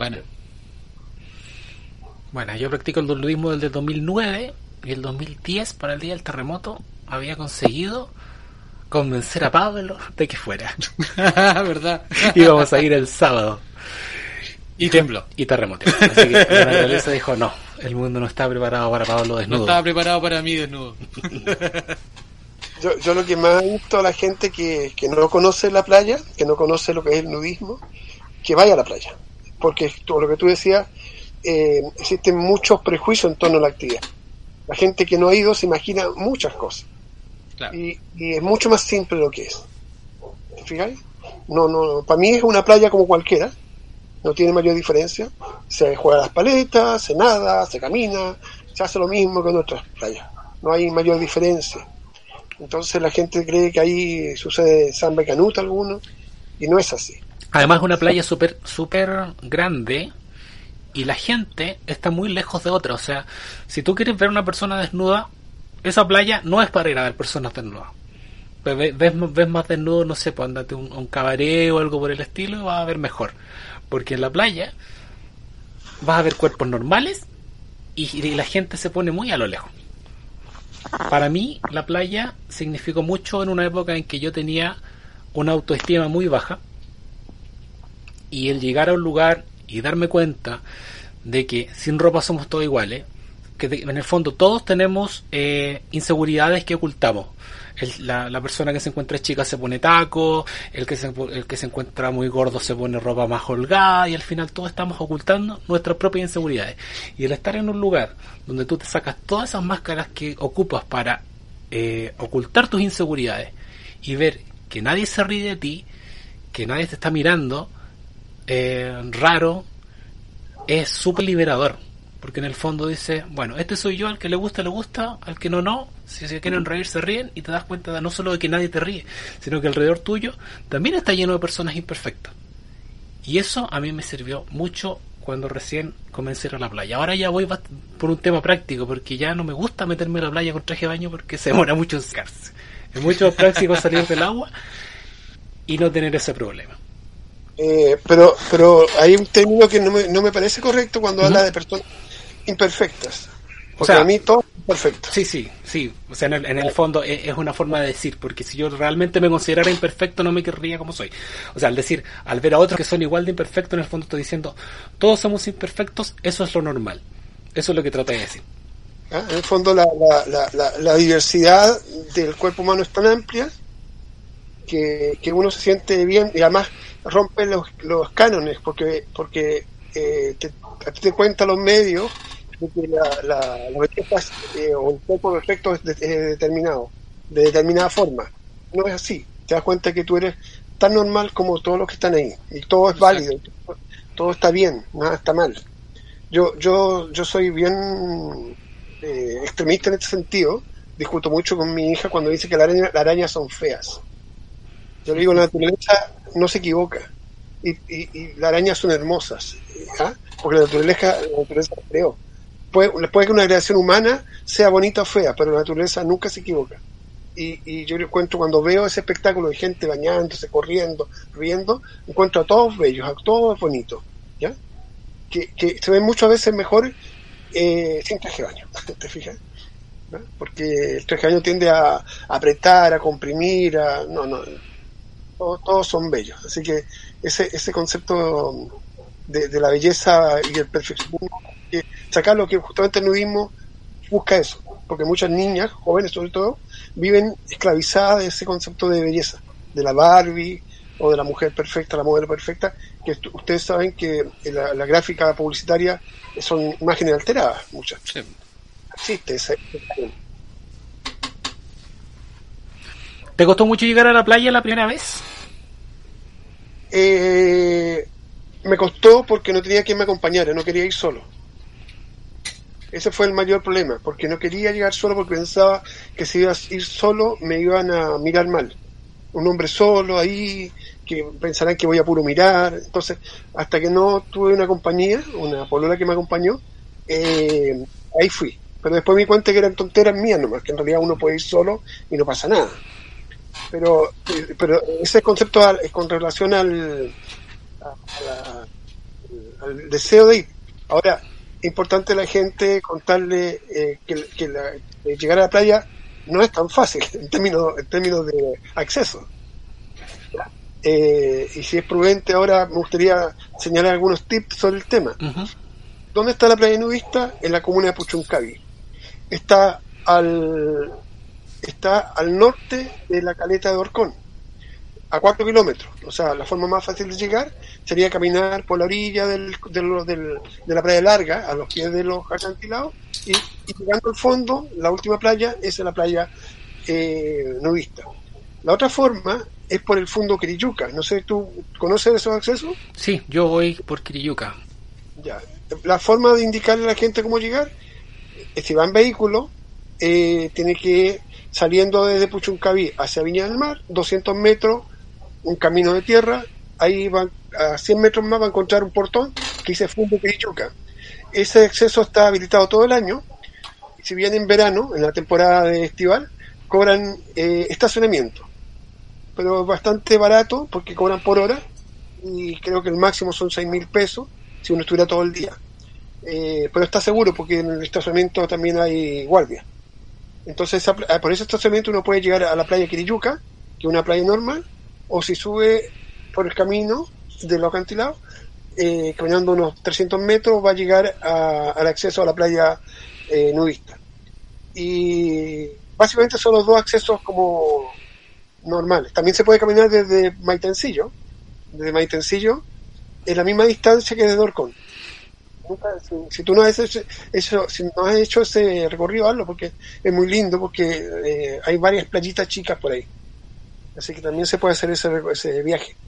bueno. Bueno, yo practico el nudismo desde 2009 y el 2010 para el día del terremoto había conseguido convencer a Pablo de que fuera. ¿Verdad? Íbamos a ir el sábado. Y tembló. Y terremoto. Así que la naturaleza dijo, no, el mundo no está preparado para Pablo desnudo. No estaba preparado para mí desnudo. yo, yo lo que más he visto a la gente que, que no conoce la playa, que no conoce lo que es el nudismo, que vaya a la playa porque todo lo que tú decías, eh, existen muchos prejuicios en torno a la actividad. La gente que no ha ido se imagina muchas cosas. Y, es mucho más simple lo que es. ¿Te fijáis? No, no, para mí es una playa como cualquiera, no tiene mayor diferencia. Se juega las paletas, se nada, se camina, se hace lo mismo que en otras playas. No hay mayor diferencia. Entonces la gente cree que ahí sucede samba canuta alguno, y no es así. Además es una playa súper super grande y la gente está muy lejos de otra. O sea, si tú quieres ver una persona desnuda, esa playa no es para ir a ver personas desnudas. Ves, ves, más desnudo, no sé, pues andate un, un cabaret o algo por el estilo y vas a ver mejor. Porque en la playa vas a ver cuerpos normales y, la gente se pone muy a lo lejos. Para mí, la playa significó mucho en una época en que yo tenía una autoestima muy baja y el llegar a un lugar y darme cuenta de que sin ropa somos todos iguales, que en el fondo todos tenemos eh, inseguridades que ocultamos. la, persona que se encuentra chica se pone taco, el que, se, el que se encuentra muy gordo se pone ropa más holgada y al final todos estamos ocultando nuestras propias inseguridades. Y el estar en un lugar donde tú te sacas todas esas máscaras que ocupas para eh, ocultar tus inseguridades y ver que nadie se ríe de ti, que nadie te está mirando, eh, raro, es súper liberador. Porque en el fondo dice, bueno, este soy yo, al que le gusta, le gusta, al que no, no. Si se quieren reír, se ríen y te das cuenta de no solo de que nadie te ríe, sino que alrededor tuyo también está lleno de personas imperfectas. Y eso a mí me sirvió mucho cuando recién comencé a ir a la playa. Ahora ya voy por un tema práctico, porque ya no me gusta meterme a la playa con traje de baño porque se demora mucho en secarse. Es mucho práctico salir del agua y no tener ese problema. Eh, pero, pero hay un término que no me, no me parece correcto cuando habla de personas imperfectas. Porque a mí todo es perfecto. Sí, sí, sí. O sea, en el, fondo es, una forma de decir, porque si yo realmente me considerara imperfecto, no me querría como soy. O sea, al decir, al ver a otros que son igual de imperfectos, en el fondo estoy diciendo, todos somos imperfectos, eso es lo normal. Eso es lo que traté de decir. Ah, en el fondo, la, la, la, la, diversidad del cuerpo humano es tan amplia que, que uno se siente bien y además rompe los, los cánones porque porque eh, te, te cuenta los medios de que la, la, eh, o el cuerpo perfecto es, determinado, de determinada forma. No es así. Te das cuenta que tú eres tan normal como todos los que están ahí y todo es válido, todo, está bien, nada está mal. Yo yo yo soy bien eh, extremista en este sentido discuto mucho con mi hija cuando dice que las arañas araña son feas. Yo le digo, la naturaleza no se equivoca. Y, y, las arañas son hermosas. ¿ah? Porque la naturaleza, la naturaleza creó. Puede, puede que una creación humana sea bonita o fea, pero la naturaleza nunca se equivoca. Y, y yo encuentro cuando veo ese espectáculo de gente bañándose, corriendo, riendo, encuentro a todos bellos, a todos bonitos, ¿ya? Que, que se ven muchas veces mejor eh, sin traje de baño, ¿te fijas? Porque el traje de baño tiende a, a apretar, a comprimir, a, no, no, todos, todos son bellos. Así que ese, ese concepto de, de la belleza y el perfeccionismo, que sacar lo que justamente el nudismo busca eso, porque muchas niñas, jóvenes sobre todo, viven esclavizadas de ese concepto de belleza, de la Barbie o de la mujer perfecta, la modelo perfecta, que ustedes saben que la, la gráfica publicitaria son imágenes alteradas, muchas. Sí. Existe esa. ¿Te costó mucho llegar a la playa la primera vez? Eh, me costó porque no tenía quien me acompañara, no quería ir solo. Ese fue el mayor problema, porque no quería llegar solo porque pensaba que si iba a ir solo me iban a mirar mal. Un hombre solo ahí, que pensarán que voy a puro mirar. Entonces, hasta que no tuve una compañía, una polola que me acompañó, eh, ahí fui. Pero después me di cuenta que eran tonteras mías nomás, que en realidad uno puede ir solo y no pasa nada. Pero, eh, pero ese concepto al- con relación al, a- a la- al deseo de ir. Ahora, importante a la gente contarle eh, que, que la- llegar a la playa no es tan fácil en términos, en términos de acceso. Eh, y si es prudente, ahora me gustaría señalar algunos tips sobre el tema. ¿Dónde está la playa nudista? En la comuna de Puchuncavi. Está al, está al norte de la caleta de Orcón, a 4 kilómetros. O sea, la forma más fácil de llegar sería caminar por la orilla del, de, lo- del- de la playa larga, a los pies de los acantilados, y, y llegando al fondo, la última playa es la playa eh, nudista. La otra forma es por el fondo Quiriyuca. No sé, ¿tú conoces esos accesos? Sí, yo voy por Kiriyuka. Ya. La forma de indicarle a la gente cómo llegar si va en vehículo, eh, tiene que saliendo desde Puchuncaví hacia Viña del Mar, 200 metros, un camino de tierra, ahí van a 100 metros más va a encontrar un portón que dice Fundo Quirichuca. Ese acceso está habilitado todo el año. Si bien en verano, en la temporada de estival, cobran eh, estacionamiento, pero bastante barato porque cobran por hora y creo que el máximo son 6 mil pesos si uno estuviera todo el día. Eh, pero está seguro porque en el estacionamiento también hay guardia. Entonces, ah, por ese estacionamiento uno puede llegar a la playa Quiriyuca, que es una playa normal, o si sube por el camino de los acantilados, eh, caminando unos 300 metros, va a llegar al acceso a la playa eh, nudista. Y básicamente son los dos accesos como normales. También se puede caminar desde Maitencillo, desde Maitencillo, en la misma distancia que desde Orcón. Nunca- si, si tú no has hecho, eso, si no has hecho ese recorrido, hazlo porque es muy lindo, porque eh, hay varias playitas chicas por ahí. Así que también se puede hacer ese, viaje.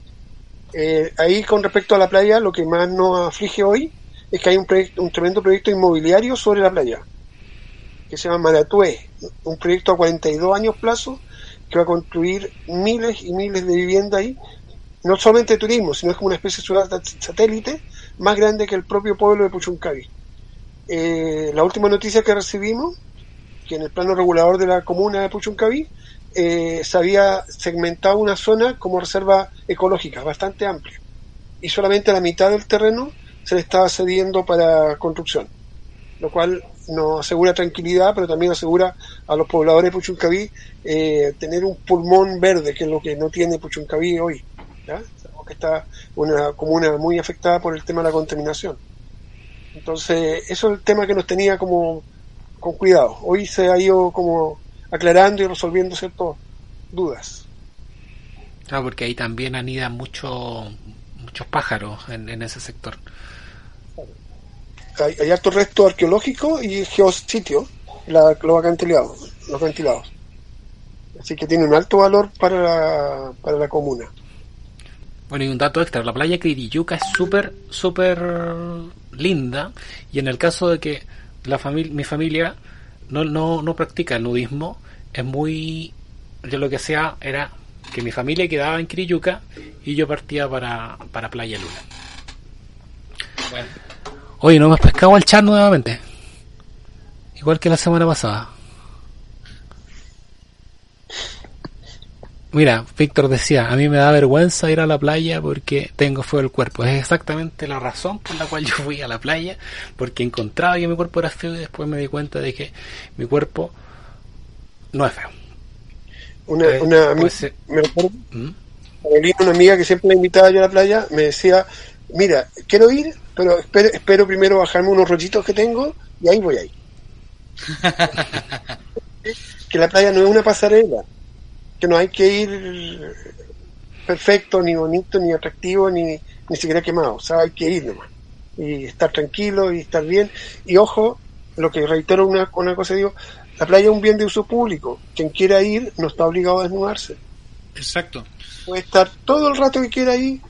Eh, ahí con respecto a la playa, lo que más nos aflige hoy es que hay un, proyecto, un tremendo proyecto inmobiliario sobre la playa, que se llama Maratue, un proyecto a 42 años plazo que va a construir miles y miles de viviendas ahí, no solamente turismo, sino es como una especie de ciudad sat- satélite más grande que el propio pueblo de Puchuncavi. Eh, la última noticia que recibimos, que en el plano regulador de la comuna de Puchuncaví, eh, se había segmentado una zona como reserva ecológica bastante amplia y solamente la mitad del terreno se le estaba cediendo para construcción, lo cual nos asegura tranquilidad, pero también asegura a los pobladores de Puchuncaví eh, tener un pulmón verde, que es lo que no tiene Puchuncaví hoy. Sabemos que está una comuna muy afectada por el tema de la contaminación. Entonces, eso es el tema que nos tenía como con cuidado. Hoy se ha ido como aclarando y resolviendo ciertas dudas. Claro, porque ahí también anidan mucho, muchos pájaros en, en ese sector. Hay, hay harto resto arqueológico y geositio, la, los acantilados, los acantilados. Así que tiene un alto valor para la, para la comuna. Bueno, y un dato extra, la playa Quiriyuca es súper, súper linda y en el caso de que la familia, mi familia no, no, no practica el nudismo, es muy... Yo lo que hacía era que mi familia quedaba en Quiriyuca y yo partía para, para Playa Luna. Bueno, Oye, no me has pescado al chat nuevamente. Igual que la semana pasada. Mira, Víctor decía, a mí me da vergüenza ir a la playa porque tengo feo el cuerpo. Es exactamente la razón por la cual yo fui a la playa, porque encontraba que mi cuerpo era feo y después me di cuenta de que mi cuerpo no es feo. Una, una, puede ser- me acuerdo, ¿Mm? Una amiga que siempre la invitaba yo a la playa, me decía, mira, quiero ir, pero espero, espero primero bajarme unos rollitos que tengo y ahí voy ahí. que la playa no es una pasarela, que no hay que ir perfecto, ni bonito, ni atractivo, ni, ni siquiera quemado, o sea, hay que ir nomás. Y estar tranquilo y estar bien. Y ojo, lo que reitero una, una cosa, digo, la playa es un bien de uso público. Quien quiera ir no está obligado a desnudarse exacto. puede estar todo el rato que quiera ahí,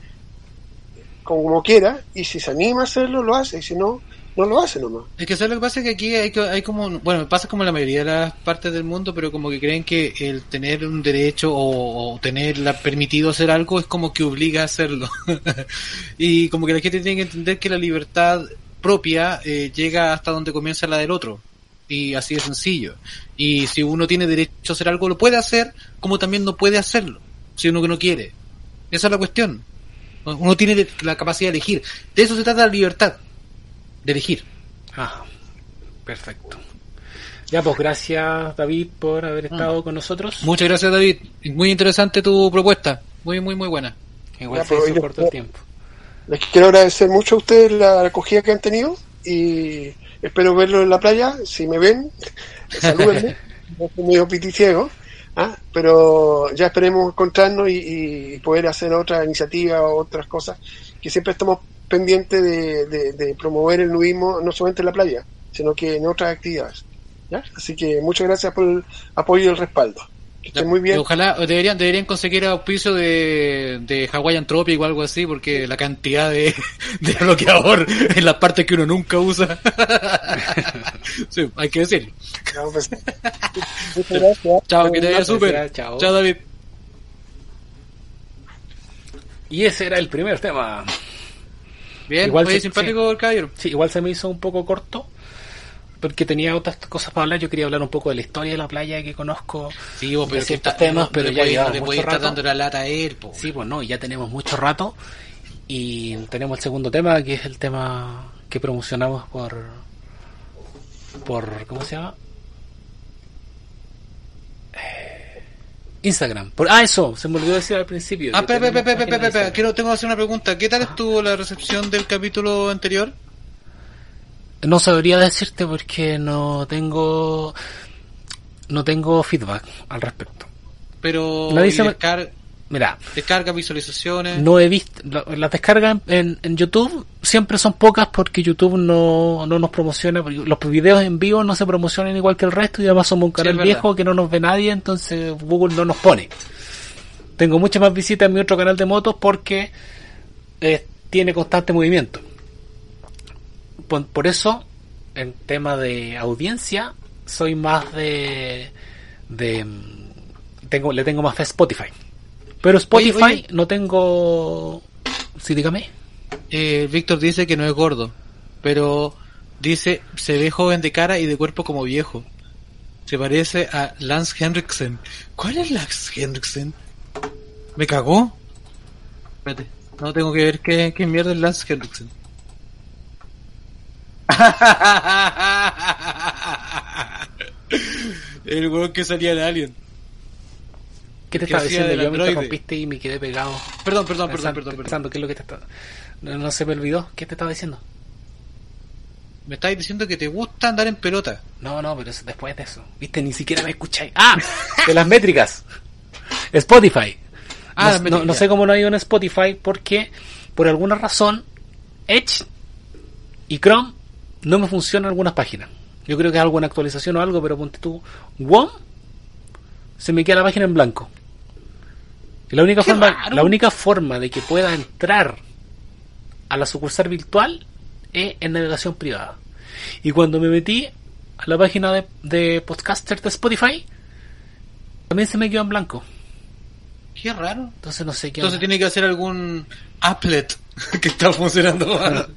como quiera, y si se anima a hacerlo, lo hace, y si no, no lo hace nomás. Es que ¿sabes lo que pasa? Es que aquí hay, hay como, bueno, pasa como en la mayoría de las partes del mundo, pero como que creen que el tener un derecho o, o tener la, permitido hacer algo es como que obliga a hacerlo. y como que la gente tiene que entender que la libertad propia eh, llega hasta donde comienza la del otro. Y así de sencillo. Y si uno tiene derecho a hacer algo, lo puede hacer, como también no puede hacerlo, si uno que no quiere. Esa es la cuestión. Uno tiene la capacidad de elegir. De eso se trata la libertad. De elegir. Ah, perfecto. Ya, pues gracias David por haber estado con nosotros. Muchas gracias, David. Muy interesante tu propuesta. Muy, muy, muy buena. Igual Ya, se pues, hizo corto el tiempo. Les quiero agradecer mucho a ustedes la acogida que han tenido, y espero verlos en la playa, si me ven, salúdenme, no soy medio piticiego, ¿ah? pero ya esperemos encontrarnos y, y poder hacer otra iniciativa o otras cosas, que siempre estamos pendientes de, de- de promover el nudismo, no solamente en la playa, sino que en otras actividades. ¿ya? Así que muchas gracias por el apoyo y el respaldo. Que estén muy bien. Y Ojalá deberían deberían conseguir auspicio de, de Hawaiian Tropic o algo así, porque la cantidad de, de bloqueador en las partes que uno nunca usa. sí, hay que decirlo. Pues, muchas gracias. Chao, que te vaya súper. chao. Chao, David. Y ese era el primer tema. Bien, Igual oye, se- simpático el caballero. Sí, igual se me hizo un poco corto. Porque tenía otras cosas para hablar. Yo quería hablar un poco de la historia de la playa que conozco. Sí, vos, pero de ciertos está- temas, no- pero no ya llevamos no mucho rato. dando la lata a él, po. Sí, pues no, y ya tenemos mucho rato. Y tenemos el segundo tema, que es el tema que promocionamos por. por ¿Cómo se llama? Eh, Instagram. Por, ah, eso, se me olvidó decir al principio. Ah, espera, espera, espera, espera, quiero, tengo que hacer una pregunta. ¿Qué tal estuvo la recepción del capítulo anterior? No sabría decirte porque no tengo. No tengo feedback al respecto. Pero y descar- Mira, descarga, visualizaciones. no he visto. la- Las descargas en, en YouTube siempre son pocas porque YouTube no, no nos promociona. Los videos en vivo no se promocionan igual que el resto y además somos un canal verdad. viejo que no nos ve nadie, entonces Google no nos pone. Tengo muchas más visitas en mi otro canal de motos porque eh, tiene constante movimiento. Por, por eso, en tema de audiencia, soy más de. de mm, tengo, le tengo más fe a Spotify. Pero Spotify Oye, oye. no tengo. Sí, dígame. Eh, Víctor dice que no es gordo, pero dice se ve joven de cara y de cuerpo como viejo. Se parece a Lance Henriksen. ¿Cuál es Lance Henriksen? ¿Me cagó? Espérate, no tengo que ver qué, qué mierda es Lance Henriksen. El weón que salía de Alien. ¿Qué te estaba diciendo? Yo me androide. interrumpiste y me quedé pegado. Perdón, perdón, perdón, pensando, perdón, perdón. pensando qué es lo que te está. No, no se me olvidó. ¿Qué te estaba diciendo? Me estáis diciendo que te gusta andar en pelota. No, no, pero es después de eso. Viste, ni siquiera me escucháis. ¡Ah! De las métricas. No, Ah, no- sé cómo no ha ido en Spotify porque por alguna razón Edge y Chrome no me funcionan algunas páginas. Yo creo que es alguna actualización o algo, pero ponte tú WOM se me queda la página en blanco. Y la única Qué forma, raro. la única forma de que pueda entrar a la sucursal virtual es en navegación privada. Y cuando me metí a la página de, de podcaster de Spotify, También se me quedó en blanco. Qué raro. Entonces no sé qué. Entonces tiene que hacer algún applet que está funcionando mal.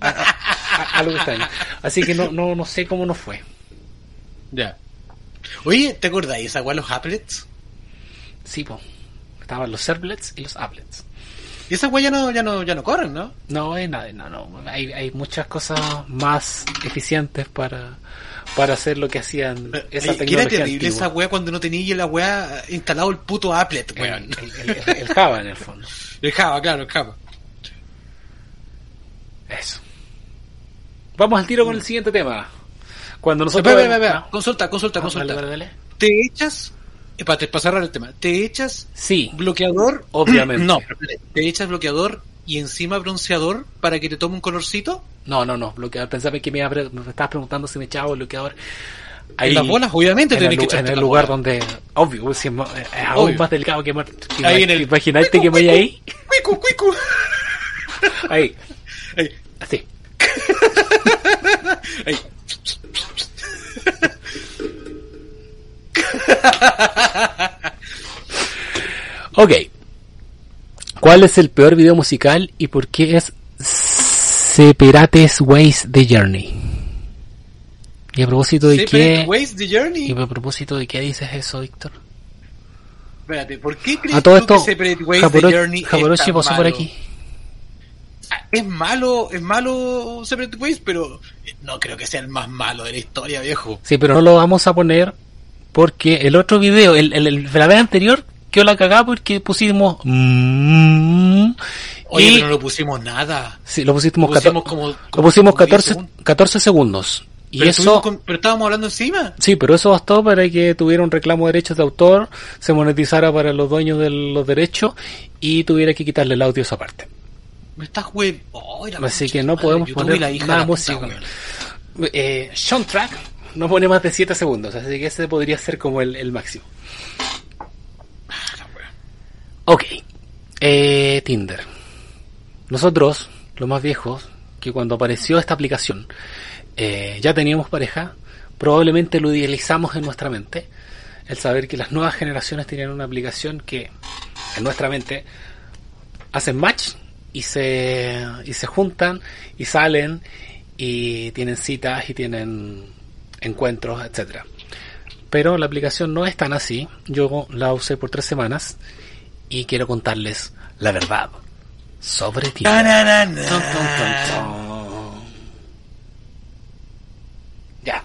algo extraño. Así que no, no, no sé cómo nos fue. ya. Oye, ¿te acordáis weá los applets? Sí, po. Estaban los servlets y los applets. Y esas weas ya no, ya no, ya no corren, ¿no? No, es nada, no, no. Hay, hay muchas cosas más eficientes para, para hacer lo que hacían esa Oye, que era tecnología terrible antigua. esa wea cuando no tenía la wea instalado el puto applet, El, weón. el- el- el Java en el fondo. El Java, claro, el Java. Eso. Vamos al tiro con el siguiente tema. Cuando nosotros... Espera, espera. Ah, Consulta, consulta, ah, consulta. dale, dale, dale. ¿Te echas, eh, para, cerrar el tema, ¿te echas Sí, bloqueador? Obviamente. No, ¿te echas bloqueador y encima bronceador para que te tome un colorcito? no, no, no, bloqueador. Pensaba que me, estabas preguntando si me echaba bloqueal. En las bolas, obviamente en el, que echarte en el lugar donde, obvio, si es, aún Obvio. más delicado que muerte. Ahí en el- Imagínate que me vaya ahí, ¡Cuicu, cuicu! ahí, Ahí, así. ahí. Ok. ¿Cuál es el peor video musical y por qué es Separates Ways de Journey? Y a propósito de Separate qué... Ways the Journey. Y a propósito de qué dices eso, Víctor. Espérate, ¿por qué crees A todo tú esto, que Separate Ways the Japoro- Journey es Japorochi tan pasó por malo? aquí. Ah, Es malo, es malo Separate Ways, pero no creo que sea el más malo de la historia, viejo. Sí, pero no lo vamos a poner porque el otro video, el, el, el- la vez anterior, quedó la cagada porque pusimos... mm, Oye, y pero no lo pusimos nada. sí, lo pusimos, Lo pusimos 14 como- lo como- pusimos como 10 14, segundos. 14 segundos. Y pero, eso... con- pero estábamos hablando encima. Sí, pero eso bastó para que tuviera un reclamo de derechos de autor, se monetizara para los dueños de los derechos y tuviera que quitarle el audio a esa parte. Me estás. Oh, Así que no madre, podemos poner la hija nada la música. Eh, Soundtrack no pone más de 7 segundos, así que ese podría ser como el, el máximo. Ok, eh, Tinder. Nosotros, los más viejos, que cuando apareció esta aplicación eh, ya teníamos pareja, probablemente lo idealizamos en nuestra mente. El saber que las nuevas generaciones tienen una aplicación que en nuestra mente hacen match y se, y se juntan y salen y tienen citas y tienen encuentros, etcétera. Pero la aplicación no es tan así. Yo la usé por tres semanas y quiero contarles la verdad sobre ton. Ya.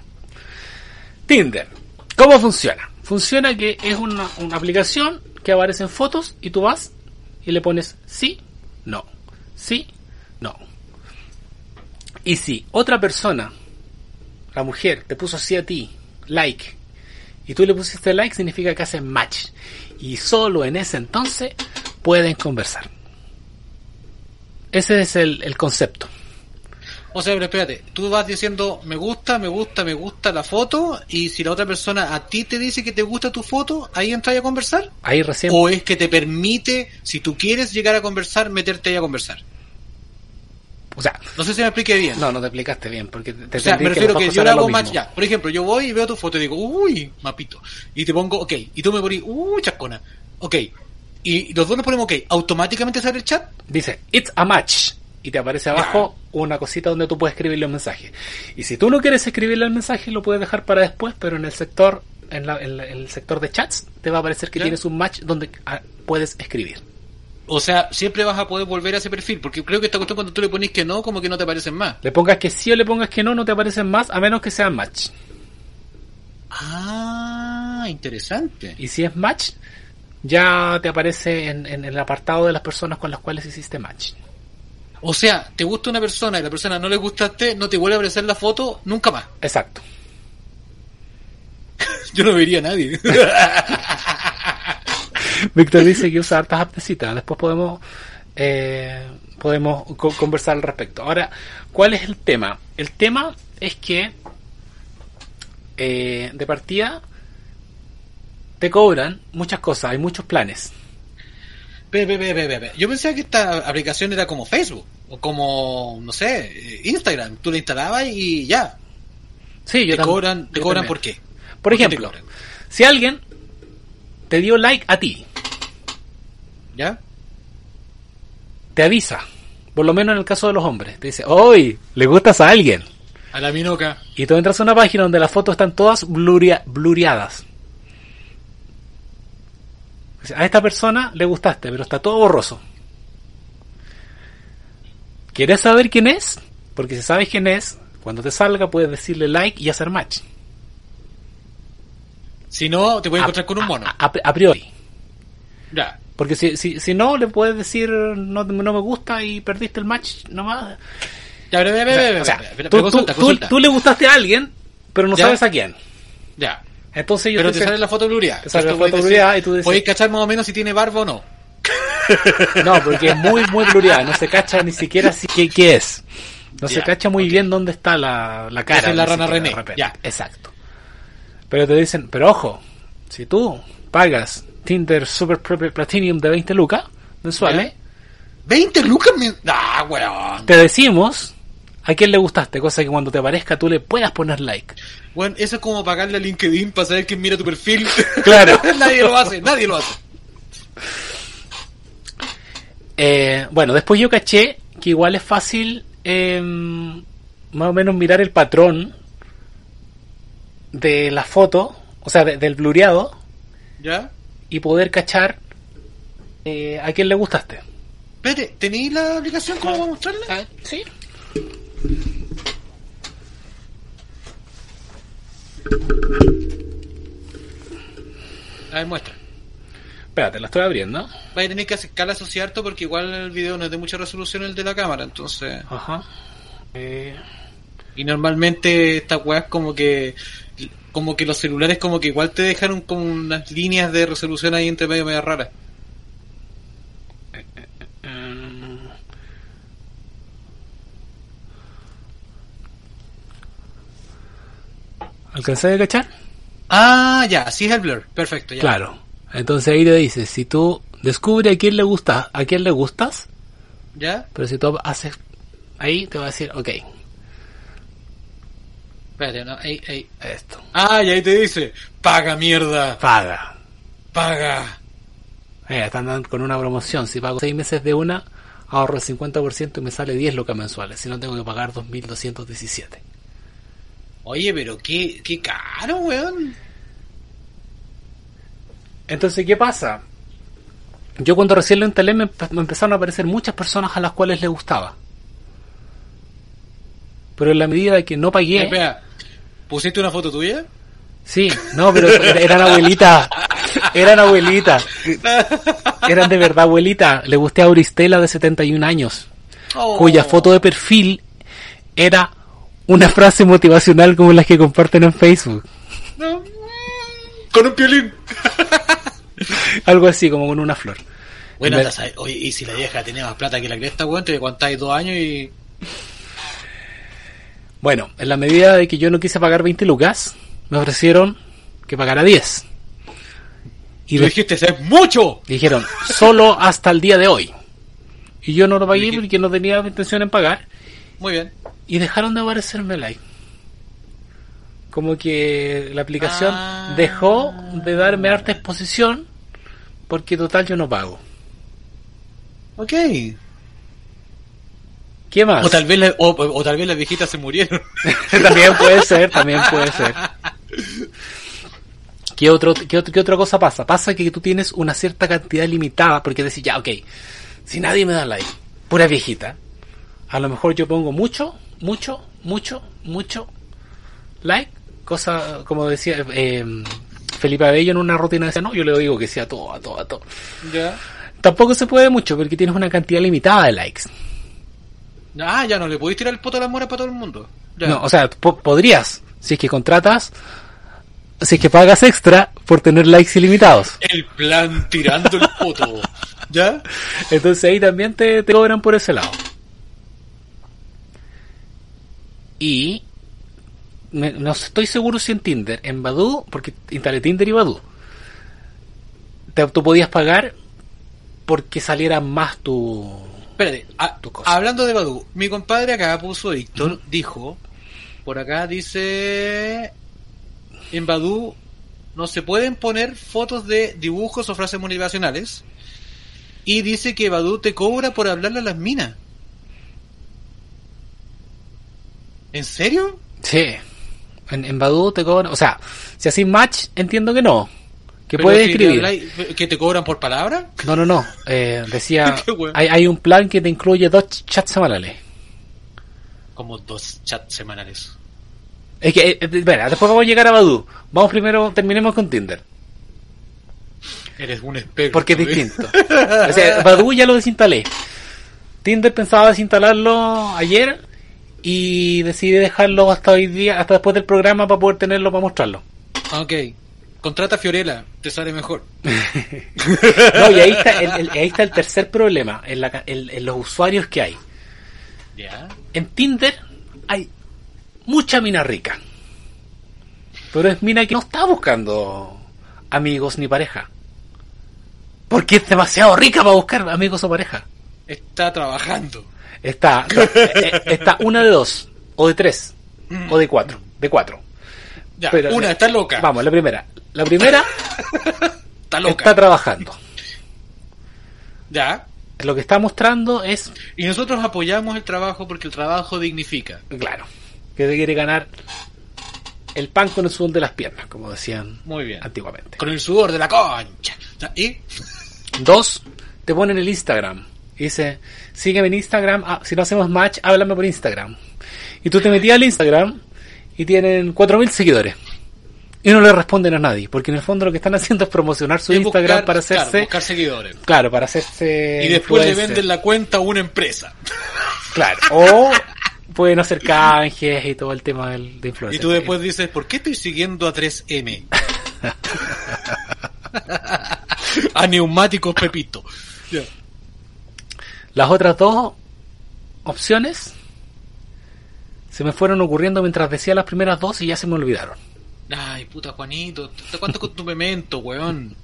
Tinder. ¿Cómo funciona? Funciona que es una, una aplicación que aparece en fotos y tú vas y le pones sí, no, sí, no. Y si otra persona, la mujer, te puso sí a ti, like, y tú le pusiste like, significa que hacen match. Y solo en ese entonces pueden conversar. Ese es el, el concepto. O sea, pero espérate, tú vas diciendo me gusta, me gusta, me gusta la foto y si la otra persona a ti te dice que te gusta tu foto, ahí entras a conversar. Ahí recién O es que te permite, si tú quieres llegar a conversar, meterte ahí a conversar. O sea, No sé si me expliqué bien. no, no te explicaste bien, porque te, o sea, me refiero que, yo le hago match ya. Por ejemplo, yo voy y veo tu foto y digo, uy, mapito. Y te pongo ok. Y tú me pones, uy, chascona. Ok. Y los dos nos ponemos ok. ¿Automáticamente sale el chat? Dice, it's a match. Y te aparece abajo una cosita donde tú puedes escribirle un mensaje. Y si tú no quieres escribirle el mensaje, lo puedes dejar para después, pero en el sector, en, la- en la- en el sector de chats, te va a aparecer que tienes un match donde ah, puedes escribir. O sea, siempre vas a poder volver a ese perfil. Porque creo que esta cuestión cuando tú le pones que no, como que no te aparecen más. Le pongas que sí o le pongas que no, no te aparecen más, a menos que sean match. Ah, interesante. Y si es match, ya te aparece en, en el apartado de las personas con las cuales hiciste match. O sea, te gusta una persona y la persona no le gustaste, no te vuelve a aparecer la foto nunca más. Exacto. Yo no vería a nadie. Víctor dice que usa hartas cita. Después podemos eh, podemos co- conversar al respecto. Ahora, ¿cuál es el tema? El tema es que eh, de partida te cobran muchas cosas, hay muchos planes. Ve, ve, ve. Yo pensaba que esta aplicación era como Facebook o como, no sé, eh, Instagram. Tú la instalabas y ya. Sí, yo Te cobran, te yo cobran también. por qué. Por ejemplo, si alguien te dio like a ti, ¿Ya? te avisa, por lo menos en el caso de los hombres, te dice, hoy le gustas a alguien. A la minoca. Y tú entras a una página donde las fotos están todas bluria- blureadas. Dice, A esta persona le gustaste, pero está todo borroso. ¿Quieres saber quién es? Porque si sabes quién es, cuando te salga puedes decirle like y hacer match. Si no, te puedes A- encontrar con un mono. A, a- a priori. Ya. Porque si, si, si no, le puedes decir no, no me gusta y perdiste el match nomás. Ya, pero, tú, le gustaste a alguien, pero no Ya. sabes a quién. Ya. Entonces yo Pero te te sale la foto blureada. Te sale la foto y tú dices- Podéis cachar más o menos si tiene barba o no. No, porque es muy, muy blureada. No se cacha ni siquiera si, qué, qué es. No se cacha muy bien dónde está la, la cara. Esa es la rana René, ya. Exacto. Pero te dicen, pero ojo, si tú pagas Tinder Super Platinum de 20 lucas mensuales, 20 lucas. me- Ah, weón. te decimos a quién le gustaste, cosa que cuando te aparezca tú le puedas poner like. Bueno, eso es como pagarle a LinkedIn para saber quién mira tu perfil. Claro. nadie lo hace, nadie lo hace. Eh, bueno, después yo caché que igual es fácil eh, más o menos mirar el patrón de la foto, o sea, de- del blureado, ¿Ya? y poder cachar eh, a quién le gustaste. Espérate, ¿tenéis la aplicación como para mostrarla? sí. A ver, muestra. Espérate, la estoy abriendo. Vais a tener que acercar eso cierto porque igual el video no es de mucha resolución el de la cámara, entonces... Ajá. Eh, Y normalmente estas weas como que... Como que los celulares como que igual te dejan un- como unas líneas de resolución ahí entre medio medio raras. ¿Alcancé a cachar? Ah, ya, sí es el blur. Perfecto, ya. Claro. Entonces ahí te dice, si tú descubres a quién le gusta, a quién le gustas, ¿Ya? pero si tú haces ahí te va a decir, ok, Espérate, no, ey, ey. esto, Ah, y ahí te dice, paga mierda, paga. paga. Eh, están con una promoción, si pago 6 meses de una, ahorro el 50% y me sale 10 lucas mensuales, si no tengo que pagar 2.217. Oye, pero qué, qué caro, weón. Entonces, ¿qué pasa? Yo cuando recién lo instalé me empezaron a aparecer muchas personas a las cuales le gustaba. Pero en la medida de que no pagué... Espera, ¿pusiste una foto tuya? Sí, no, pero er- eran abuelitas. Eran abuelitas. Eran de verdad abuelitas. Le gusté a Auristela de 71 años, Oh. cuya foto de perfil era una frase motivacional como las que comparten en Facebook. No. Con un piolín. Algo así, como con una flor. Bueno, Me- oye, y si la vieja tenía más plata que la cresta, weón, te aguantáis dos años y... Bueno, en la medida de que yo no quise pagar 20 lucas, me ofrecieron que pagara 10. Y dijiste, es mucho. dijeron, solo hasta el día de hoy. Y yo no lo pagué porque no tenía intención en pagar. Muy bien. y dejaron de aparecerme like. Como que la aplicación Ah. dejó de darme harta exposición porque total yo no pago. Ok. ¿Qué más? O tal vez, la- o, o tal vez las viejitas se murieron. también puede ser, también puede ser. ¿Qué, otro, qué, otro- qué otra cosa pasa? Pasa que tú tienes una cierta cantidad limitada porque decís, ya, ok, si nadie me da like, pura viejita, a lo mejor yo pongo mucho, mucho, mucho, mucho like, cosa como decía eh, Felipe Abello en una rutina decía, no, yo le digo que sea todo, a todo, a todo. ya. Tampoco se puede mucho porque tienes una cantidad limitada de likes. Ah, ya no le podéis tirar el poto a las moras para todo el mundo. Ya. No, o sea, po- podrías, si es que contratas, si es que pagas extra por tener likes ilimitados. El plan tirando el poto. ¿Ya? Entonces ahí también te, te cobran por ese lado. Y me- no estoy seguro si en Tinder, en Badoo, porque instalé Tinder y Badoo, te, tú podías pagar porque saliera más tu... Espérate, a- Tu cosa. hablando de Badu, mi compadre acá puso Víctor, dijo, por acá dice, en Badu no se pueden poner fotos de dibujos o frases motivacionales. Y dice que Badu te cobra por hablarle a las minas. ¿En serio? Sí. En, en Badoo te cobran, o sea, si haces match, entiendo que no. Que puedes escribir. habláis- ¿Que te cobran por palabra? No, no, no. Eh, decía, bueno. hay, hay un plan que te incluye dos ch- chats semanales. Como dos chats semanales. Es que, eh, espera, después vamos a llegar a Badoo. Vamos primero, terminemos con Tinder. Eres un experto. Porque es ¿eh? distinto. O sea, Badoo ya lo desinstalé. Tinder pensaba desinstalarlo ayer y decidí dejarlo hasta hoy día, hasta después del programa para poder tenerlo para mostrarlo. Ok. Contrata a Fiorella, te sale mejor. No, y ahí está el, el- ahí está el tercer problema, en, la en- en los usuarios que hay. Ya. En Tinder hay mucha mina rica. Pero es mina que no está buscando amigos ni pareja. Porque es demasiado rica para buscar amigos o pareja. Está trabajando. Está, eh, eh, está una de dos, o de tres, o de cuatro, de cuatro. Ya, Pero- una, está loca. Vamos, la primera. La primera Está loca. está trabajando. Ya. Lo que está mostrando es, Y nosotros apoyamos el trabajo porque el trabajo dignifica. claro, que se quiere ganar el pan con el sudor de las piernas, como decían Muy bien. antiguamente. Con el sudor de la concha. ¿Y? Dos, te ponen el Instagram. Y dice, sígueme en Instagram. ah, si no hacemos match, háblame por Instagram. Y tú te metías al Instagram y tienen 4.000 seguidores. Y no le responden a nadie. Porque en el fondo lo que están haciendo es promocionar su Es Instagram buscar- para claro, hacerse. buscar seguidores. Claro, para hacerse. y después le venden la cuenta a una empresa. Claro. O pueden hacer canjes y todo el tema del, de influencer. Y tú después dices, ¿por qué estoy siguiendo a 3M? a neumáticos Pepito. Las otras dos opciones se me fueron ocurriendo mientras decía las primeras dos y ya se me olvidaron. Ay, puta Juanito, ¿hasta cuánto con tu memento, weón?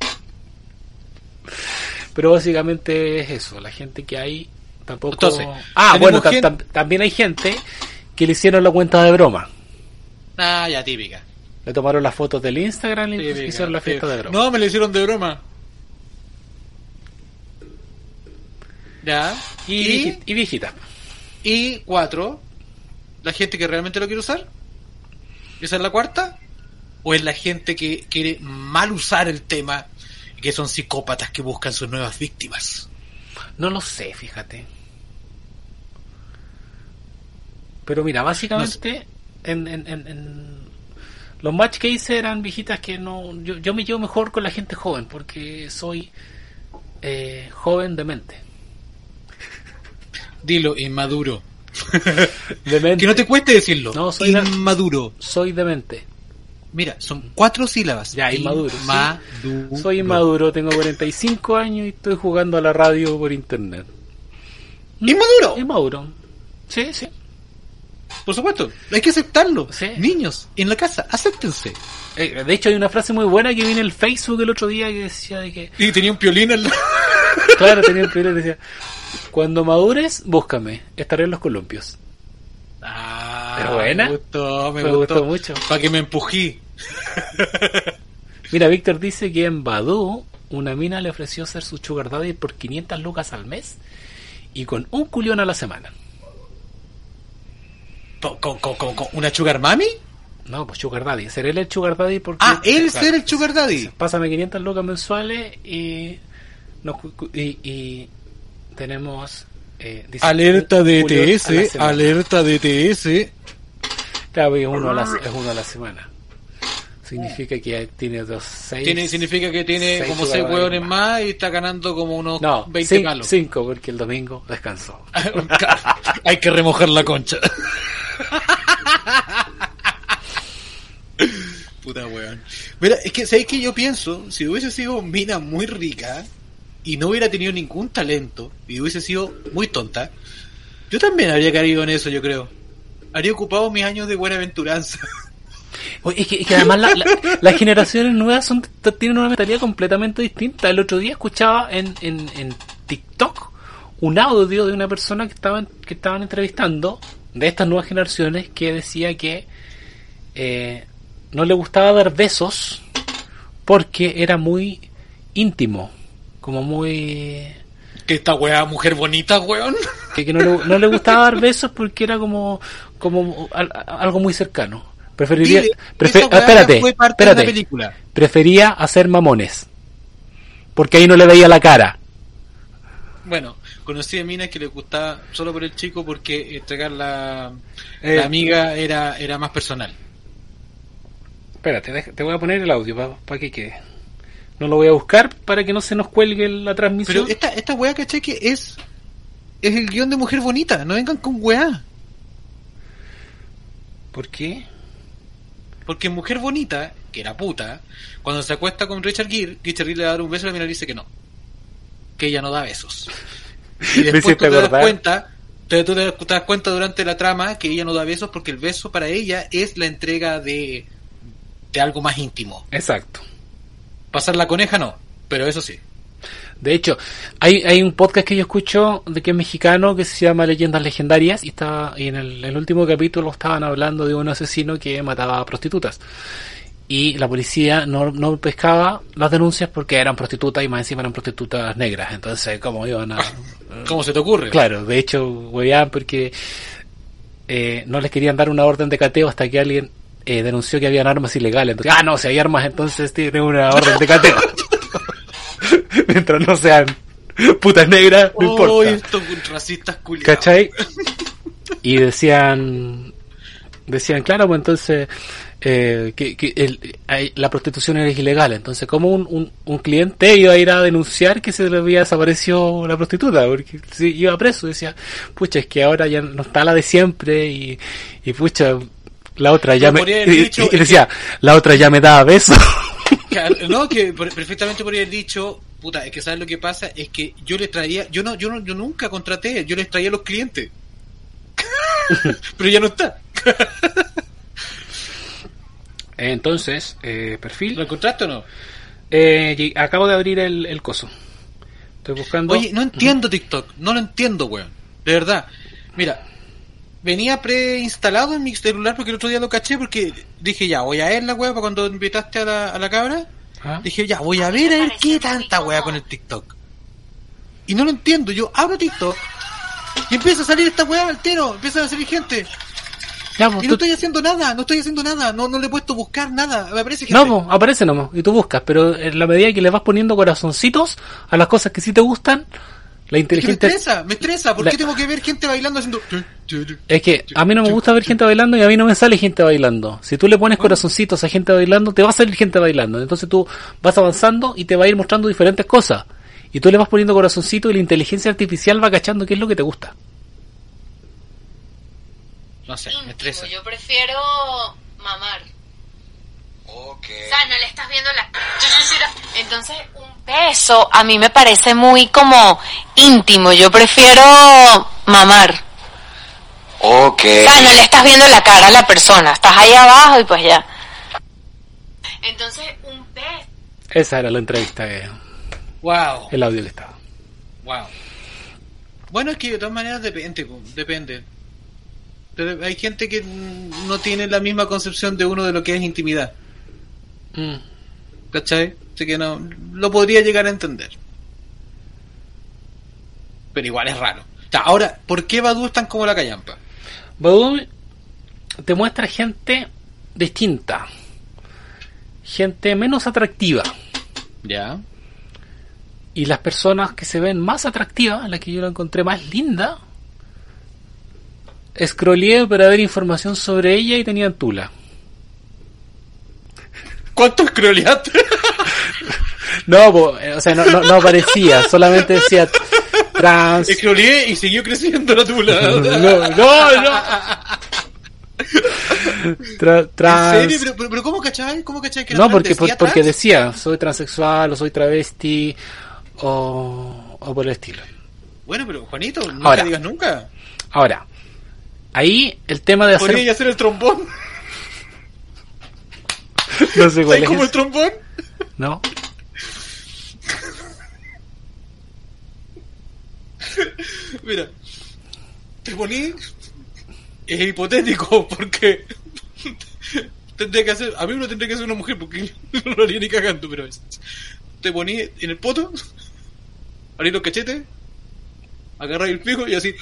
Pero básicamente es eso, la gente que hay tampoco... Entonces, ah, bueno, ta- gente- tam- también hay gente que le hicieron la cuenta de broma. Ah, ya, típica. Le tomaron las fotos del Instagram y típica, hicieron la fiesta típica. de broma. No, me lo hicieron de broma. Ya. Y, Y, vieji- y viejita. y cuatro, la gente que realmente lo quiere usar. ¿Esa es la cuarta? ¿O es la gente que quiere mal usar el tema y que son psicópatas que buscan sus nuevas víctimas? No lo sé, fíjate. Pero mira, básicamente en, en- en- en- los match que hice eran viejitas que no... Yo, yo me llevo mejor con la gente joven porque soy eh, joven de mente. Dilo, inmaduro. Demente. Que no te cueste decirlo. No, soy inmaduro. Soy demente. Mira, son cuatro sílabas. Ya, inmaduro, sí. Inmaduro. Soy inmaduro, tengo 45 años y estoy jugando a la radio por internet. Inmaduro. Inmaduro. Sí, sí. Por supuesto, hay que aceptarlo. Sí. Niños, en la casa, acéptense. Eh, de hecho hay una frase muy buena que vi en el Facebook el otro día que decía de que... Y tenía un piolín al lado. Claro, tenía el primero decía... Cuando madures, búscame. Estaré en los columpios. Ah, Buena. Me gustó, me, Me gustó. gustó mucho. Para que me empují. Mira, Víctor dice que en Badoo una mina le ofreció ser su sugar daddy por 500 lucas al mes y con un culión a la semana. ¿Con, con, con, una sugar mami? No, pues sugar daddy. Ser él el sugar daddy porque... Ah, él ser el sugar daddy. Pásame 500 lucas mensuales y, nos y, y tenemos... eh, dice, Alerta ETS, semana. alerta de ETS. Claro, es uno a la, es uno a la semana. Significa que tiene dos seis... Tiene, significa que tiene seis como seis hueones más. más y está ganando como unos No, 20 cin- palos. cinco, porque el domingo descansó. Hay que remojar la concha. Puta weón. Mira, es que, ¿sabéis que yo pienso? Si hubiese sido mina muy rica y no hubiera tenido ningún talento y hubiese sido muy tonta, yo también habría caído en eso, yo creo. Habría ocupado mis años de buena aventuranza. Es, que, además la- la- las generaciones nuevas son, tienen una mentalidad completamente distinta. El otro día escuchaba en, en, en TikTok un audio de una persona que estaban, que estaban entrevistando de estas nuevas generaciones que decía que eh, no le gustaba dar besos porque era muy íntimo, como muy... Que esta weá, mujer bonita, weón. que, que no, le, no le gustaba dar besos porque era como, como al- algo muy cercano. Preferiría... Dile, prefe- esa ah, weá espérate, fue parte de la espérate. película. Prefería hacer mamones. Porque ahí no le veía la cara. Bueno, conocí a minas que les gustaba solo por el chico porque entregar la, Eh. la amiga era, era más personal. Espérate, te voy a poner el audio para que quede. No lo voy a buscar para que no se nos cuelgue la transmisión. Pero esta, esta weá, ¿cachai? Que es, es el guion de Mujer Bonita. No vengan con weá. ¿Por qué? Porque Mujer Bonita, que era puta, cuando se acuesta con Richard Gere, Richard Gere le va a dar un beso y la mina le dice que no. Que ella no da besos. Y después tú te das cuenta, te, tú te- te das cuenta durante la trama que ella no da besos porque el beso para ella es la entrega de, de algo más íntimo. Exacto. Pasar la coneja no, pero eso sí. De hecho, hay, hay un podcast que yo escucho de que es mexicano que se llama Leyendas Legendarias y, está, y en el, el último capítulo estaban hablando de un asesino que mataba a prostitutas. Y la policía no, no pescaba las denuncias porque eran prostitutas y más encima eran prostitutas negras. Entonces, ¿cómo iban a...? ¿Cómo se te ocurre? Claro, de hecho, hueveaban porque eh, no les querían dar una orden de cateo hasta que alguien eh, denunció que habían armas ilegales. Entonces, ah, no, si hay armas, entonces tiene una orden de cateo. Mientras no sean putas negras, no Oh, importa. estos racistas culiados. ¿Cachai? Y decían, decían, claro, pues entonces eh, que, que el- hay- la prostitución era ilegal. Entonces, ¿cómo un, un, un cliente iba a ir a denunciar que se le había desaparecido la prostituta? Porque si iba preso, decía, pucha, es que ahora ya no está la de siempre y, y pucha, la otra ya me... Y, dicho, y es que- decía, la otra ya me daba besos. No, que per- perfectamente podría haber dicho, puta, es que sabes lo que pasa, es que yo les traía, yo no, yo no, yo nunca contraté, yo les traía a los clientes. Pero ya no está. Entonces, eh, perfil. ¿Lo encontraste o no? Eh, acabo de abrir el, el coso. Estoy buscando... Oye, no entiendo TikTok, no lo entiendo, weón. De verdad. Mira, venía preinstalado en mi celular porque el otro día lo caché porque dije ya, voy a ver la weá para cuando invitaste a la, a la cabra. Ah. Dije ya, voy a ver a ver qué tanta weá con el TikTok. Y no lo entiendo, yo abro TikTok y empieza a salir esta weá altero, empieza a salir gente. Ya, pues, Y tú- no estoy haciendo nada, no estoy haciendo nada, no, no le he puesto buscar nada, me aparece gente. No, pues, aparece nomás, y tú buscas, pero en la medida que le vas poniendo corazoncitos a las cosas que sí te gustan, la Es que me inteligente... estresa, me estresa, ¿por La- qué tengo que ver gente bailando haciendo... Es que a mí no me gusta ver gente bailando y a mí no me sale gente bailando. Si tú le pones corazoncitos a gente bailando, te va a salir gente bailando. Entonces tú vas avanzando y te va a ir mostrando diferentes cosas. Y tú le vas poniendo corazoncitos y la inteligencia artificial va cachando qué es lo que te gusta. No sé, me estresa. Yo prefiero mamar. Ok. O sea, no le estás viendo la... Entonces, un beso a mí me parece muy como íntimo. Yo prefiero mamar. Ok. O sea, no le estás viendo la cara a la persona. Estás ahí abajo y pues ya. Entonces, un beso. Esa era la entrevista, que- Wow, el audio que estaba. wow. Bueno, es que de todas maneras depende, depende. Pero hay gente que no tiene la misma concepción de uno de lo que es intimidad. Mm. ¿Cachai? Así que no, lo podría llegar a entender. Pero igual es raro. O sea, ahora, ¿por qué Badu es tan como la callampa? Badoo te muestra gente distinta, gente menos atractiva. Ya. Y las personas que se ven más atractivas, las que yo la encontré más linda, scrolleé para ver información sobre ella y tenían tula. ¿Cuánto scrolleaste? No, po, eh, o sea, no, no, no aparecía, solamente decía trans. Scrolleé y siguió creciendo la tula. No, no, no. Tra- ¿En trans. serio? ¿Pero, pero, pero cómo cachai? ¿Cómo cachai que era No, porque, ¿Decía por- porque decía, soy transexual o soy travesti o, o por el estilo. Bueno, pero Juanito, no Ahora. te digas nunca. Ahora, ahí el tema de hacer... Podría hacer el trombón. No sé cuál ¿Sabes es como el trombón? ¿No? Mira, te poní. Es hipotético porque tendría que hacer, a mí lo tendría que hacer una mujer porque no lo haría ni cagando, pero es. Te poní en el poto, abrí los cachetes, agarré el pico y así.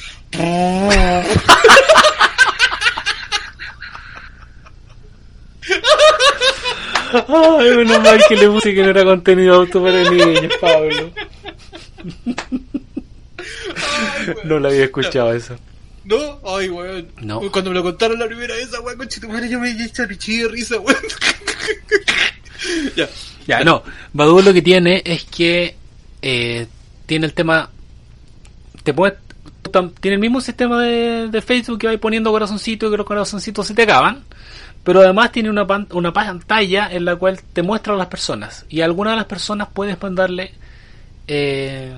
Ay, menos mal que le puse que no era contenido auto para niños, Pablo. No lo había escuchado eso. ¿No? Ay, weón. No. Cuando me lo contaron la primera vez, esa weón, conchito, madre, yo me he hecho pichí de risa, weón. ya. Ya, no. Badu lo que tiene es que eh, tiene el tema. Te puede, tam- tiene el mismo sistema de, de Facebook que va poniendo corazoncitos y que los corazoncitos se te acaban. Pero además tiene una, pan- una pantalla en la cual te muestra a las personas. Y a algunas de las personas puedes mandarle eh,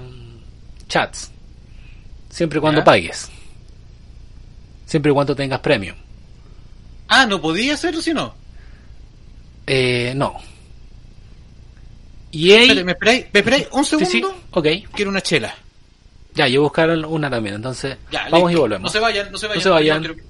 chats. Siempre y cuando pagues. Siempre y cuando tengas premium. Ah, no podía hacerlo si no. Eh, no. Y ¿Me esperáis? ¿Me esperáis un segundo? sí, ok. Quiero una chela. Ya, yo buscar una también, entonces Ya, vamos listo. y volvemos. No se vayan, no se vayan. No se vayan. quiero-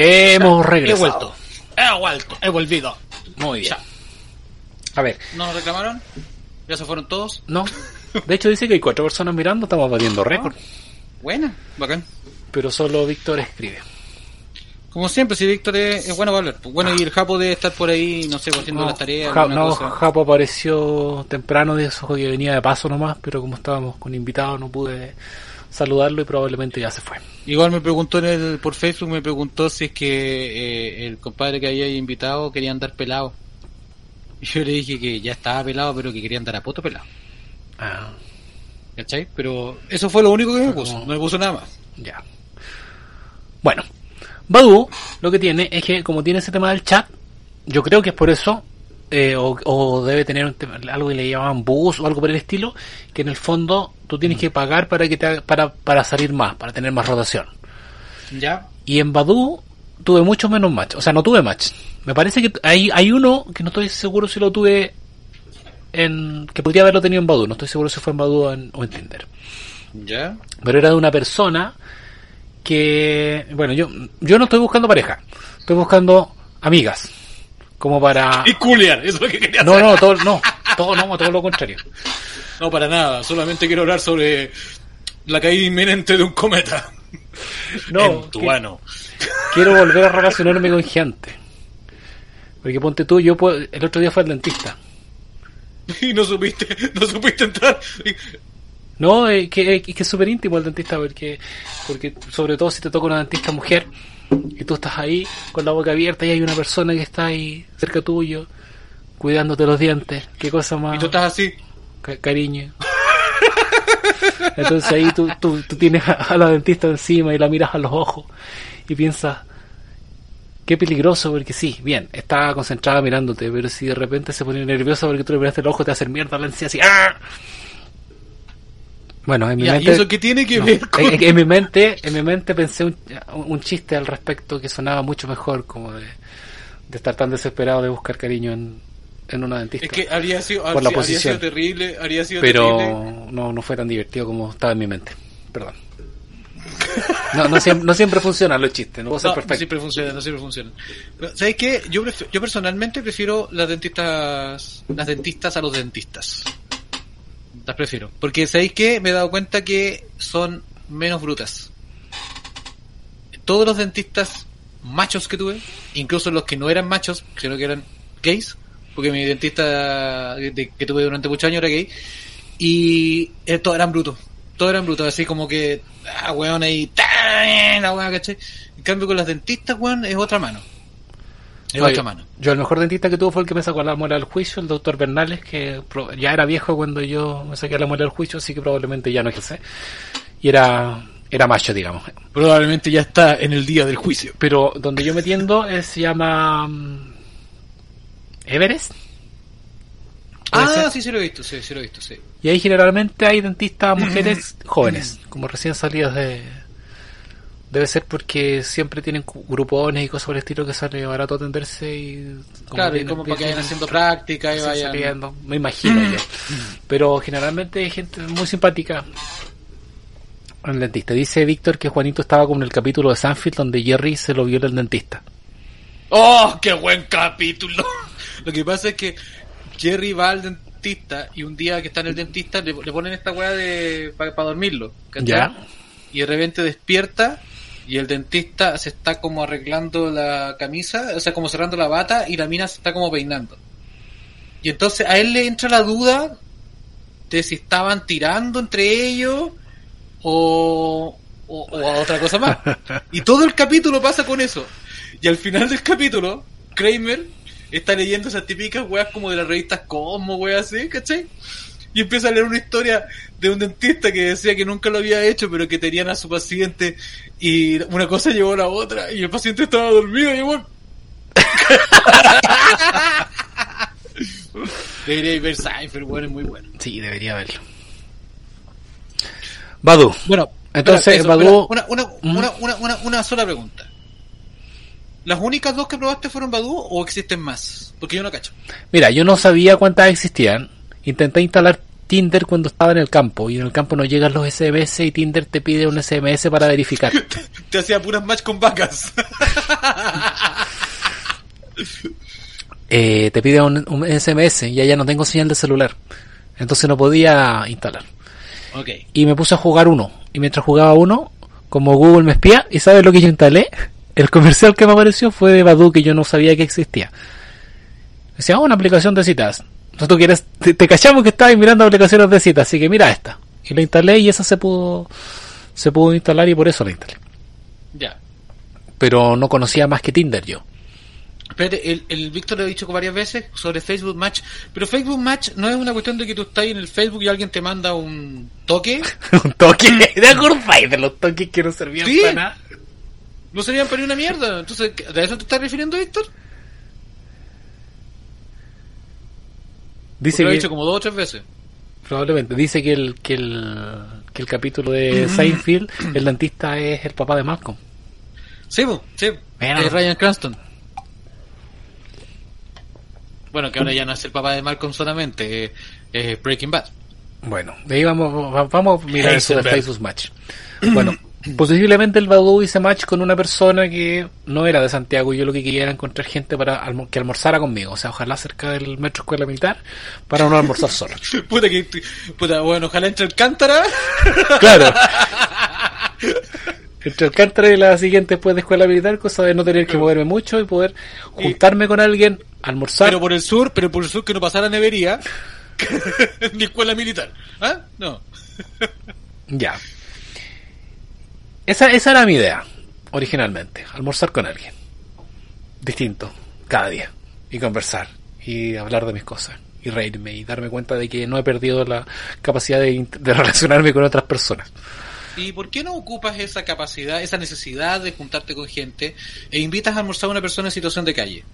Hemos He regresado. vuelto. He vuelto. He volvido. Muy bien. Ya. A ver, ¿No nos reclamaron? ¿Ya se fueron todos? no. De hecho dice que hay cuatro personas mirando, estamos batiendo récord. Buena. Bacán. Pero solo Víctor escribe. Como siempre, si Víctor es, es bueno para hablar. pues Bueno, y el Japo debe estar por ahí, no sé, haciendo las tareas, Ja- no, cosa. Japo apareció temprano de eso que venía de paso nomás, pero como estábamos con invitados no pude saludarlo y probablemente ya se fue. Igual me preguntó en el, por Facebook, me preguntó si es que eh, el compadre que había invitado quería andar pelado. Y yo le dije que ya estaba pelado, pero que quería andar a poto pelado. Ah, ¿Cachai? Pero eso fue lo único que me puso, como- no me puso nada más. ya. Bueno, Badu lo que tiene es que como tiene ese tema del chat, yo creo que es por eso, eh, o, o debe tener un tema- algo que le llamaban bus o algo por el estilo, que en el fondo tú tienes que pagar para que te para, para salir más, para tener más rotación. ¿Ya? Y en Badu tuve mucho menos match. O sea, no tuve match. Me parece que hay, hay uno que no estoy seguro si lo tuve en... que podría haberlo tenido en Badu. No estoy seguro si fue en Badu o en, o en Tinder. ¿Ya? Pero era de una persona que... Bueno, yo, yo no estoy buscando pareja. Estoy buscando amigas. Como para... Y culiar, eso es lo que quería No, hacer. no, todo, no, todo, no, todo lo contrario. No, para nada, solamente quiero hablar sobre la caída inminente de un cometa. No, en tu que- ano. quiero volver a relacionarme con gente. Porque ponte tú, yo puedo- el otro día fue al dentista. Y no supiste, no supiste entrar. No, es que es que es súper íntimo el dentista porque, porque sobre todo si te toca una dentista mujer y tú estás ahí con la boca abierta y hay una persona que está ahí cerca tuyo cuidándote los dientes, qué cosa más Y tú estás así. ca- cariño. Entonces ahí tú, tú, tú tienes a, la dentista encima y la miras a los ojos y piensas, qué peligroso, porque sí, bien, está concentrada mirándote, pero si de repente se pone nerviosa porque tú le miraste el ojo, te hacer mierda la encía así. ¡ah! Bueno, en mi Ya, ¿Y mente... eso qué tiene que no, ver con.? en, en mi mente, en mi mente pensé un, un chiste al respecto que sonaba mucho mejor, como de, de estar tan desesperado de buscar cariño en, en una dentista. Es que habría sido, Por la habría posición. sido terrible, habría sido terrible. pero no, no fue tan divertido como estaba en mi mente. Perdón. No, no, siempre, no siempre funcionan los chistes, no No, no siempre funciona, no siempre funciona. Pero, ¿Sabes qué? Yo, yo personalmente prefiero las dentistas, las dentistas a los dentistas. Las prefiero. Porque, ¿sabéis qué? Me he dado cuenta que son menos brutas. Todos los dentistas machos que tuve, incluso los que no eran machos, sino que eran gays, porque mi dentista de- que tuve durante muchos años era gay, y eh, todos eran brutos. Todos eran brutos, así como que, ah, weón, ahí, la weá, ¿cachai? En cambio, con las dentistas, weón, es otra mano. Mano. Yo el mejor dentista que tuvo fue el que me sacó la muela del juicio, el doctor Bernales, que ya era viejo cuando yo me saqué la muela del juicio, así que probablemente ya no ejerce. Y era, era macho, digamos. Probablemente ya está en el día del juicio. Pero donde yo me tiendo es, se llama mm, Everest. ¿Puede Ah, ser? sí, sí lo he visto, sí, sí lo he visto, sí. Y ahí generalmente hay dentistas mujeres jóvenes, como recién salidas de... Debe ser porque siempre tienen grupones y cosas por el estilo que sale barato atenderse y... como claro, y como para que vayan haciendo práctica y vayan... saliendo, me imagino yo. Pero generalmente hay gente muy simpática. El dentista. Dice Víctor que Juanito estaba como en el capítulo de Sanfield donde Jerry se lo viola el dentista. ¡Oh, qué buen capítulo! Lo que pasa es que Jerry va al dentista y un día que está en el dentista le, le ponen esta weá de para dormirlo. ¿cachai? Ya. Y de repente despierta y el dentista se está como arreglando la camisa, o sea, como cerrando la bata y la mina se está como peinando. Y entonces a él le entra la duda de si estaban tirando entre ellos o, o, o a otra cosa más. Y todo el capítulo pasa con eso. Y al final del capítulo, Kramer está leyendo esas típicas weas como de las revistas Cosmo, weas así, ¿cachai? Y empieza a leer una historia de un dentista que decía que nunca lo había hecho, pero que tenían a su paciente y una cosa llevó a la otra y el paciente estaba dormido y igual. Debería ver Seinfeld, bueno, es muy bueno. Sí, debería verlo. Badu. Bueno, Entonces, eso, una, una, ¿Mm? una, una, una, una sola pregunta. ¿Las únicas dos que probaste fueron Badu o existen más? Porque yo no cacho. Mira, yo no sabía cuántas existían. Intenté instalar Tinder cuando estaba en el campo y en el campo no llegan los SMS y Tinder te pide un SMS para verificar. Te hacía puras match con vacas. Eh, te pide un, un SMS y ya no tengo señal de celular. Entonces no podía instalar. Y me puse a jugar uno. Y mientras jugaba uno, como Google me espía, ¿y sabes lo que yo instalé? El comercial que me apareció fue de Badu que yo no sabía que existía. Decía, oh, una aplicación de citas. Tú quieres, te, te cachamos que estabas mirando aplicaciones de citas, así que mira esta. Y la instalé y esa se pudo, se pudo instalar y por eso la instalé. Ya. Pero no conocía más que Tinder yo. Espérate, el, el Víctor lo ha dicho varias veces sobre Facebook Match, pero Facebook Match no es una cuestión de que tú estás en el Facebook y alguien te manda un toque. Un toque. ¿Te acordáis de los toques que no servían Sí. para nada? No serían para ni una mierda. Entonces, ¿de eso te estás refiriendo, Víctor? Dice lo he que, dicho como dos o tres veces. probablemente, dice que el, que el, que el capítulo de Seinfeld, el dentista es el papá de Malcolm. Sí, sí. Bueno. Es Ryan Cranston. Bueno, que ahora ya no es el papá de Malcolm solamente, eh, es Breaking Bad. Bueno, de ahí vamos, va- vamos a mirar eso de. Facebook Match. Bueno, posiblemente el Badu hice match con una persona que no era de Santiago y yo lo que quería era encontrar gente para almo- que almorzara conmigo. O sea, ojalá cerca del metro escuela militar para no almorzar solo. Puta que, puta, bueno, ojalá entre Alcántara. Claro. Entre Alcántara y la siguiente después de escuela militar, cosa de no tener que moverme mucho y poder juntarme con alguien, almorzar. Pero por el sur, pero por el sur que no pasara nevería. Ni escuela militar. ¿Ah? No. Ya. Esa, esa era mi idea, originalmente. Almorzar con alguien. Distinto, cada día. Y conversar. Y hablar de mis cosas. Y reírme. Y darme cuenta de que no he perdido la capacidad de, relacionarme con otras personas. ¿Y por qué no ocupas esa capacidad, esa necesidad de juntarte con gente e invitas a almorzar a una persona en situación de calle?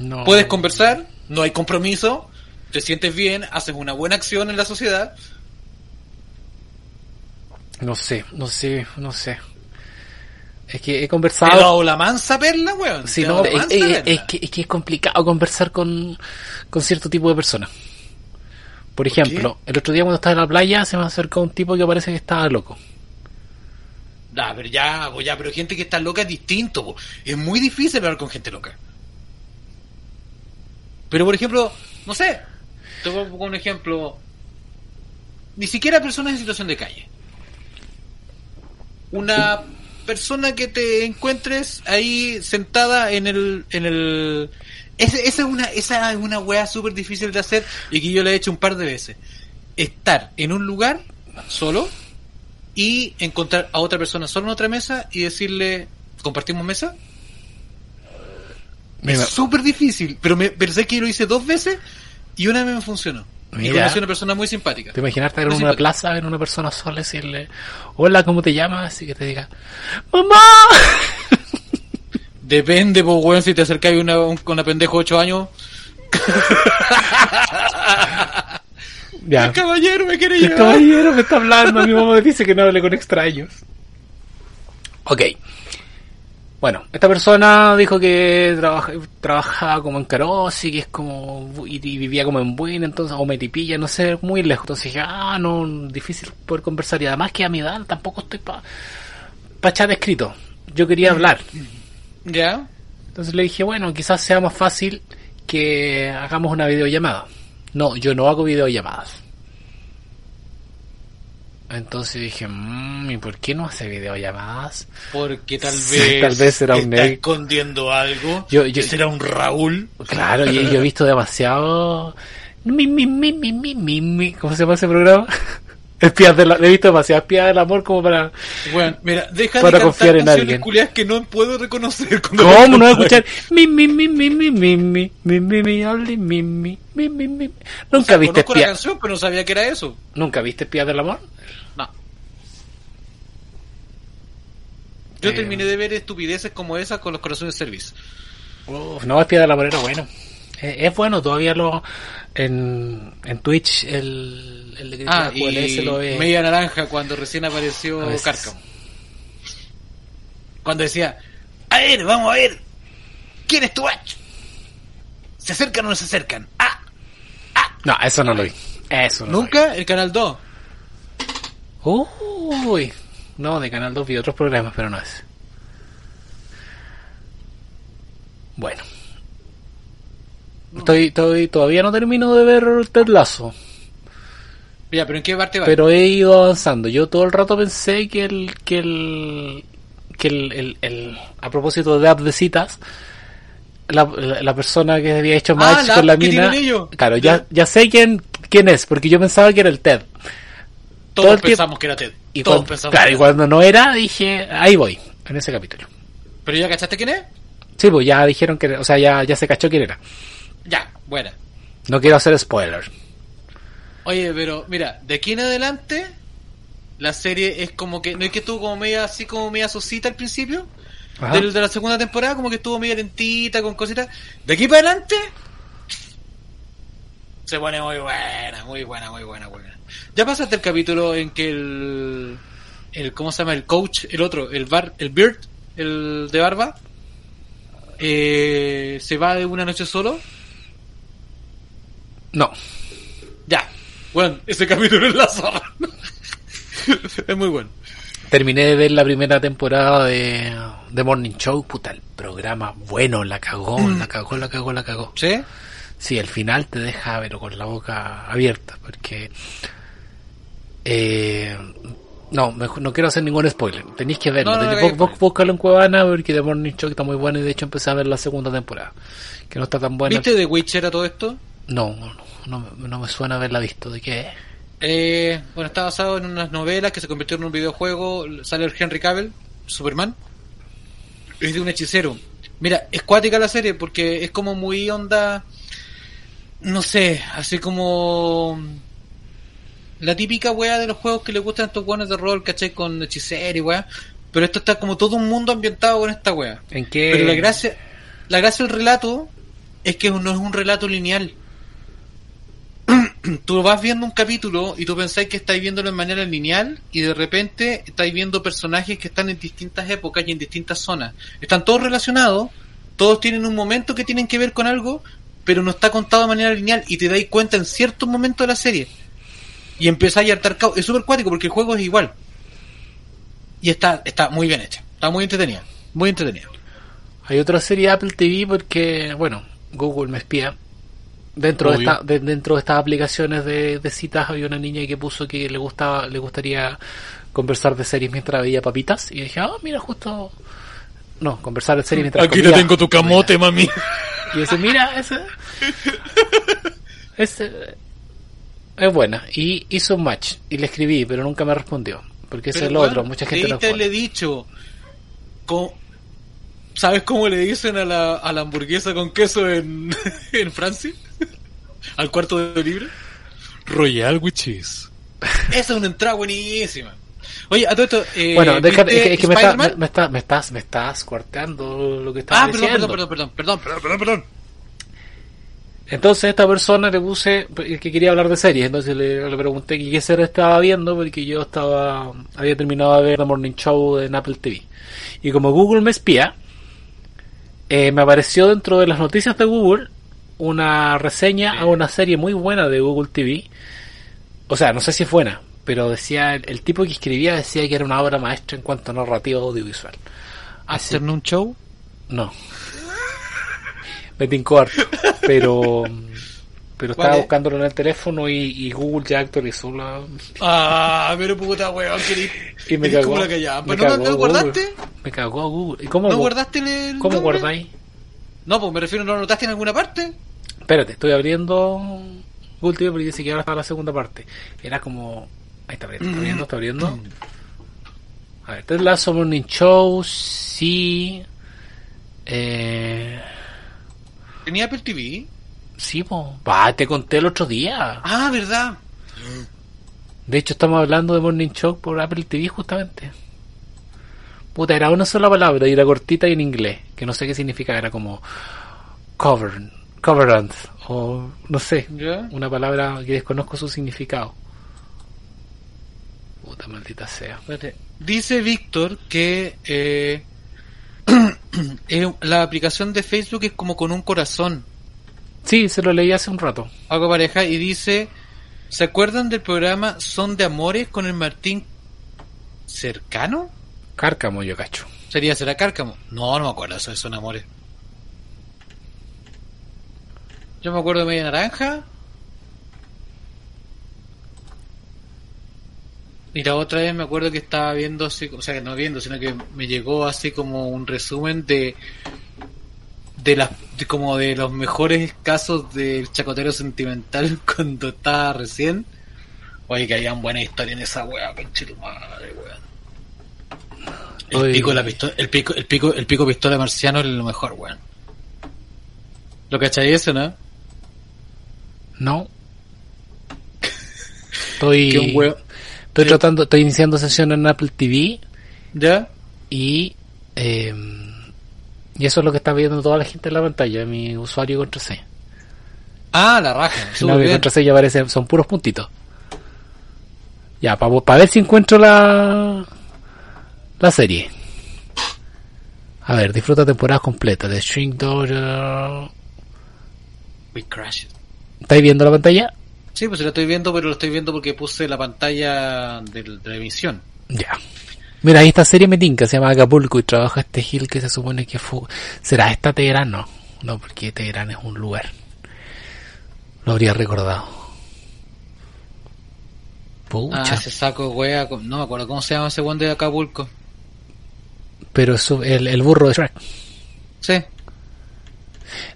No. Puedes conversar, no hay compromiso, te sientes bien, haces una buena acción en la sociedad. No sé, no sé, no sé. Es que he conversado. dado la mansa perla, weón. Sí, no, es, mansa es- perla. es que, es que es complicado conversar con, con cierto tipo de personas. Por ejemplo, el otro día cuando estaba en la playa se me acercó un tipo que parece que estaba loco. Ah, pero ya, pues ya, pero gente que está loca es distinto. po. Es muy difícil hablar con gente loca. Pero por ejemplo, no sé, te un ejemplo. Ni siquiera personas en situación de calle. Una persona que te encuentres ahí sentada en el, en el, ese- esa es una, esa es una wea súper difícil de hacer y que yo la he hecho un par de veces. Estar en un lugar solo y encontrar a otra persona solo en otra mesa y decirle, ¿compartimos mesa? Me Es súper difícil, pero me pensé que lo hice dos veces y una vez me funcionó. Y Mira. conocí a una persona muy simpática. ¿Te imaginas estar en una plaza, ver una persona sola y decirle, hola, ¿cómo te llamas? Y que te diga, ¡Mamá! Depende, pues, weón, si te acercas a una, una pendejo de 8 años. ya. El caballero me quiere El llevar. caballero me está hablando, mi mamá me dice que no hable con extraños. Ok. Bueno, esta persona dijo que trabaja, trabajaba como en Carosi, que es como, y, y vivía como en Buin, entonces, o Metipilla, no sé, muy lejos. Entonces dije, ah, no, difícil poder conversar. Y además que a mi edad tampoco estoy para pa chat escrito. Yo quería hablar. ¿Ya? Entonces le dije, bueno, quizás sea más fácil que hagamos una videollamada. No, yo no hago videollamadas. Entonces dije, mmm, ¿y por qué no hace videollamadas? Porque tal Sí, vez, tal vez será un está escondiendo algo. Yo- yo- será un Raúl. Claro, y yo he visto demasiado... Mi, mi, mi, mi, mi, mi, mi. ¿Cómo se llama ese programa? Espías del, he visto demasiado espías del amor como para... Bueno, mira, deja Para de confiar en alguien. que no puedo reconocer. ¿Cómo no voy a cantan. escuchar? Mi, mi, mi, mi, mi, mi, mi, mi, mi, mi, mi, mi, mi, mi, mi. O ¿Nunca sea, viste conozco la espías? canción, pero no sabía que era eso. ¿Nunca viste espías del amor? Yo Eh. terminé de ver estupideces como esas con los corazones service. Uf, no, Espía del Amor era bueno. Eh, es bueno, todavía lo. En, en Twitch, el, el de Ah, y se lo ve. Media Naranja cuando recién apareció. Cárcamo. Cuando decía, a ver, vamos a ver, ¿quién es tu? ¿Se acercan o no se acercan? Ah, No, eso no lo vi. Eso no nunca el Canal 2. lo vi. Uy. No, de Canal 2 vi otros programas, pero no es. Bueno. Estoy, estoy, todavía no termino de ver Ted Lasso, Ya, pero ¿en qué parte va? pero he ido avanzando. Yo todo el rato pensé que el, que el, que el, el, el- a propósito de app de citas, la, la, la persona que había hecho match Ah, la con la mina, claro, ya, ya sé quién, quién es, porque yo pensaba que era el Ted. Todo Todos tiempo- pensamos que era Ted. Y Todos cuando, pensamos claro, y cuando no era, dije, ahí voy, en ese capítulo. ¿Pero ya cachaste quién es? Sí, pues ya dijeron que, o sea, ya, ya se cachó quién era. Ya, buena. No quiero hacer spoiler. Oye, pero mira, de aquí en adelante, la serie es como que, ¿no es que estuvo como media así como media sosita al principio? Del- de la segunda temporada, como que estuvo media lentita, con cositas. De aquí para adelante, se pone muy buena, muy buena, muy buena, muy buena. Ya pasaste el capítulo en que el, el ¿cómo se llama? El coach, el otro, el bar, el Beard, el de barba, eh, se va de una noche solo. No. Ya. Bueno, ese capítulo es la zorra. es muy bueno. Terminé de ver la primera temporada de, de Morning Show. Puta, el programa bueno, la cagó, la cagó, la cagó, la cagó. ¿Sí? Sí, el final te deja pero con la boca abierta, porque... Eh, no, mejor- no quiero hacer ningún spoiler. Tenéis que verlo. No, no, no Tenéis- spoiler. búscalo en Cuevana porque The Morning Show está muy bueno y de hecho empecé a ver la segunda temporada. Que no está tan buena. ¿Viste de Witcher a todo esto? No, no, no, me- no me suena haberla visto. ¿De qué? Eh, bueno, está basado en unas novelas que se convirtieron en un videojuego. Sale el Henry Cavill, Superman. Es de un hechicero. Mira, es cuática la serie porque es como muy onda. No sé, así como. La típica weá de los juegos que le gustan a estos weones de rol, ¿cachai? Con hechicero y weá. Pero esto está como todo un mundo ambientado con esta weá. ¿En qué? Pero la gracia, la gracia del relato es que no es un relato lineal. tú vas viendo un capítulo y tú pensáis que estáis viéndolo en manera lineal y de repente estáis viendo personajes que están en distintas épocas y en distintas zonas. Están todos relacionados, todos tienen un momento que tienen que ver con algo, pero no está contado de manera lineal y te dais cuenta en ciertos momentos de la serie. Y empezáis a hartar caos. Es súper cuático porque el juego es igual. Y está, está muy bien hecha. Está muy entretenida. Muy entretenida. Hay otra serie de Apple TV porque, bueno, Google me espía. Dentro de, esta, de- dentro de estas aplicaciones de, de citas había una niña que puso que le gustaba, le gustaría conversar de series mientras veía papitas y dije, ah, mira, justo no, conversar de series mientras Aquí te tengo tu camote, mami. Y decía, mira, ese, ese es buena. Y hizo un match y le escribí, pero nunca me respondió. Porque ese es weón, otro, mucha gente no haberle responde. dicho. co- ¿Sabes cómo le dicen a la, a la hamburguesa con queso en, en Francia? Al cuarto de libre. Royal with cheese. Esa es una entrada buenísima. Oye, a todo esto. Eh, Bueno, deja, ¿viste es que, es que me, está, me, me está- me estás, me estás cortando lo que estaba Ah, perdón, diciendo. perdón, perdón, perdón, perdón, perdón, perdón. Entonces a esta persona le puse que quería hablar de series, entonces le, le pregunté qué serie estaba viendo porque yo estaba había terminado de ver The Morning Show en Apple TV. Y como Google me espía, eh, me apareció dentro de las noticias de Google una reseña a una serie muy buena de Google TV. O sea, no sé si es buena, pero decía el, el tipo que escribía decía que era una obra maestra en cuanto a narrativa audiovisual. Así- Afternoon Show. no. Me tincó harto. Pero. Pero ¿Cuál estaba es? buscándolo en el teléfono y, y Google ya actualizó la. Ah, pero puta weón, que Y me cagó. la me ¿No, cagó no lo Google. guardaste? Me cagó Google. ¿Y cómo, ¿No gu- guardaste el ¿Cómo nombre? guardáis? No, pues me refiero, ¿no lo notaste en alguna parte? Espérate, estoy abriendo Google TV porque dice que ahora está la segunda parte. Era como. Ahí está abriendo, está abriendo, está abriendo. A ver, Ted Lasso Morning Show, sí. Eh. ¿Tenía Apple TV? Sí, po. Va, te conté el otro día. Ah, ¿verdad? De hecho, estamos hablando de Morning Show por Apple TV justamente. Puta, era una sola palabra y era cortita y en inglés, que no sé qué significa, era como cover, coverant, o no sé, ¿Ya? una palabra que desconozco su significado. Puta maldita sea. Dice Víctor que eh, eh, la aplicación de Facebook es como con un corazón, Sí, se lo leí hace un rato. algo pareja, y dice, ¿se acuerdan del programa Son de Amores con el Martín Cercano? Cárcamo, yo cacho. Sería, será Cárcamo. No, no me acuerdo, eso Son Amores. Yo me acuerdo de Media Naranja. Y la otra vez me acuerdo que estaba viendo así, o sea, que no viendo, sino que me llegó así como un resumen de de las de como de los mejores casos del chacotero sentimental cuando estaba recién. Oye, que habían buena historia en esa wea, madre, weón. El Oye. pico, la pistola, el pico, el pico, el pico pistola marciano es lo mejor, weón. ¿Lo cachai eso, no? No. Estoy, Que un weón. Estoy tratando, estoy iniciando sesión en Apple TV ¿Ya? y eh, y eso es lo que está viendo toda la gente en la pantalla, mi usuario y contraseña. Ah, la raja. No, mi contraseña aparece, son puros puntitos. Ya, para ver si encuentro la la serie. A ver, disfruta temporada completa de Shrink Daughter. We crash it. ¿Estáis viendo la pantalla? Sí, pues lo estoy viendo, pero lo estoy viendo porque puse la pantalla de la emisión. Ya. Mira, esta serie me tinca, se llama Acapulco y trabaja este Gil que se supone que fue... ¿Será esta Teherán? No, no, porque Teherán es un lugar. Lo habría recordado. Pucha, Ah, ese saco, wea. No me acuerdo cómo se llama ese one de Acapulco. pero eso, el, el burro de Shrek. Sí.